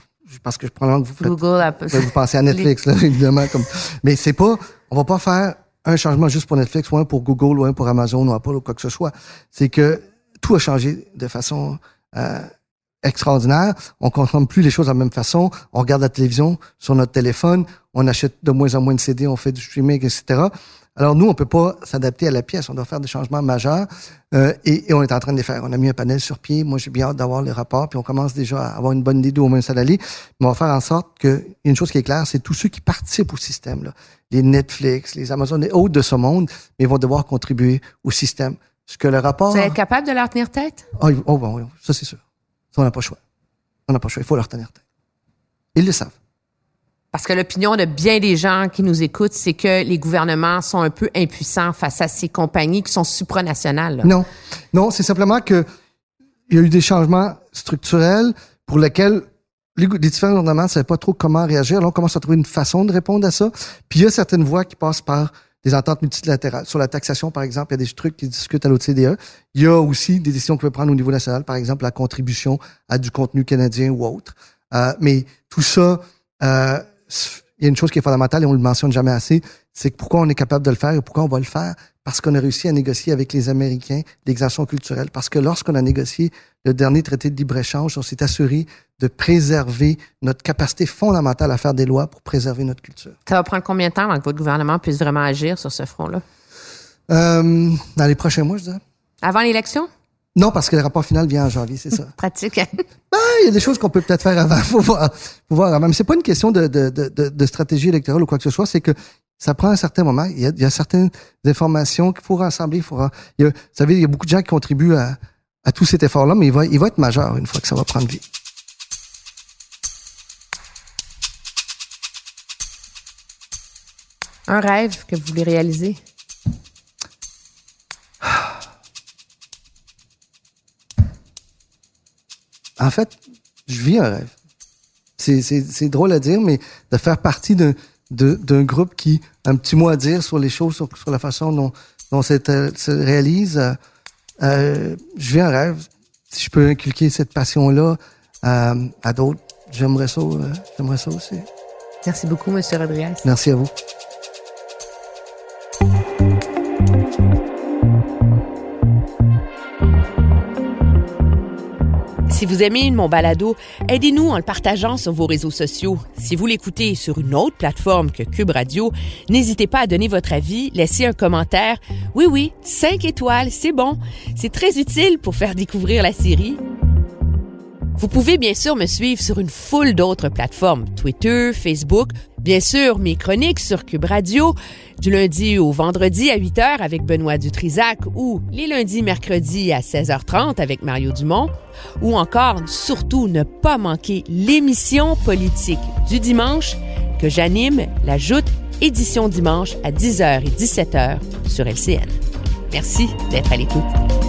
parce que je prends que vous faites, Google, vous pensez à Netflix, là, évidemment. Comme, mais c'est pas, on va pas faire un changement juste pour Netflix ou un pour Google ou un pour Amazon ou Apple ou quoi que ce soit. C'est que tout a changé de façon euh, extraordinaire. On consomme plus les choses de la même façon. On regarde la télévision sur notre téléphone. On achète de moins en moins de CD. On fait du streaming, etc. Alors nous, on peut pas s'adapter à la pièce. On doit faire des changements majeurs euh, et, et on est en train de les faire. On a mis un panel sur pied. Moi, j'ai bien hâte d'avoir les rapports. Puis on commence déjà à avoir une bonne idée d'où on va s'aller. Mais on va faire en sorte que une chose qui est claire, c'est tous ceux qui participent au système, là, les Netflix, les Amazon, les autres de ce monde, mais ils vont devoir contribuer au système. Ce que le rapport... Vous allez être capable de leur tenir tête? Ils- oh, bon, oui, ça c'est sûr. Ça, on n'a pas le choix. On n'a pas le choix. Il faut leur tenir tête. Ils le savent. Parce que l'opinion de bien des gens qui nous écoutent, c'est que les gouvernements sont un peu impuissants face à ces compagnies qui sont supranationales. là. Non, non, c'est simplement que il y a eu des changements structurels pour lesquels les, différents gouvernements ne savaient pas trop comment réagir. Alors, on commence à trouver une façon de répondre à ça. Puis, il y a certaines voies qui passent par des ententes multilatérales. Sur la taxation, par exemple, il y a des trucs qui discutent à l'OCDE. Il y a aussi des décisions qu'on peut prendre au niveau national, par exemple, la contribution à du contenu canadien ou autre. Euh, mais tout ça, euh, il y a une chose qui est fondamentale et on le mentionne jamais assez, c'est pourquoi on est capable de le faire et pourquoi on va le faire? Parce qu'on a réussi à négocier avec les Américains l'exemption culturelle. Parce que lorsqu'on a négocié le dernier traité de libre-échange, on s'est assuré de préserver notre capacité fondamentale à faire des lois pour préserver notre culture. Ça va prendre combien de temps avant que votre gouvernement puisse vraiment agir sur ce front-là? Euh, dans les prochains mois, je dirais. Avant l'élection? Non, parce que le rapport final vient en janvier, c'est ça. Pratique. Ben, il y a des choses qu'on peut peut-être faire avant. Faut voir. Faut voir avant. Mais c'est pas une question de, de, de, de, de stratégie électorale ou quoi que ce soit. C'est que ça prend un certain moment. Il y a, il y a certaines informations qu'il faut rassembler. Il faut, ra- il y a, vous savez, il y a beaucoup de gens qui contribuent à, à tout cet effort-là, mais il va, il va être majeur une fois que ça va prendre vie. Un rêve que vous voulez réaliser? En fait, je vis un rêve. C'est, c'est, c'est drôle à dire, mais de faire partie d'un, groupe qui a un petit mot à dire sur les choses, sur, sur la façon dont, dont ça te- se réalise, euh, euh, je vis un rêve. Si je peux inculquer cette passion-là euh, à d'autres, j'aimerais ça, euh, j'aimerais ça aussi. Merci beaucoup, M. Rodriguez. Merci à vous. Vous aimez mon balado, aidez-nous en le partageant sur vos réseaux sociaux. Si vous l'écoutez sur une autre plateforme que Cube Radio, n'hésitez pas à donner votre avis, laisser un commentaire. Oui, oui, 5 étoiles, c'est bon. C'est très utile pour faire découvrir la série. Vous pouvez bien sûr me suivre sur une foule d'autres plateformes, Twitter, Facebook, bien sûr mes chroniques sur Cube Radio, du lundi au vendredi à 8h avec Benoît Dutrisac ou les lundis mercredis à 16h30 avec Mario Dumont, ou encore surtout ne pas manquer l'émission politique du dimanche que j'anime, la Joute édition dimanche à 10h et 17h sur LCN. Merci d'être à l'écoute.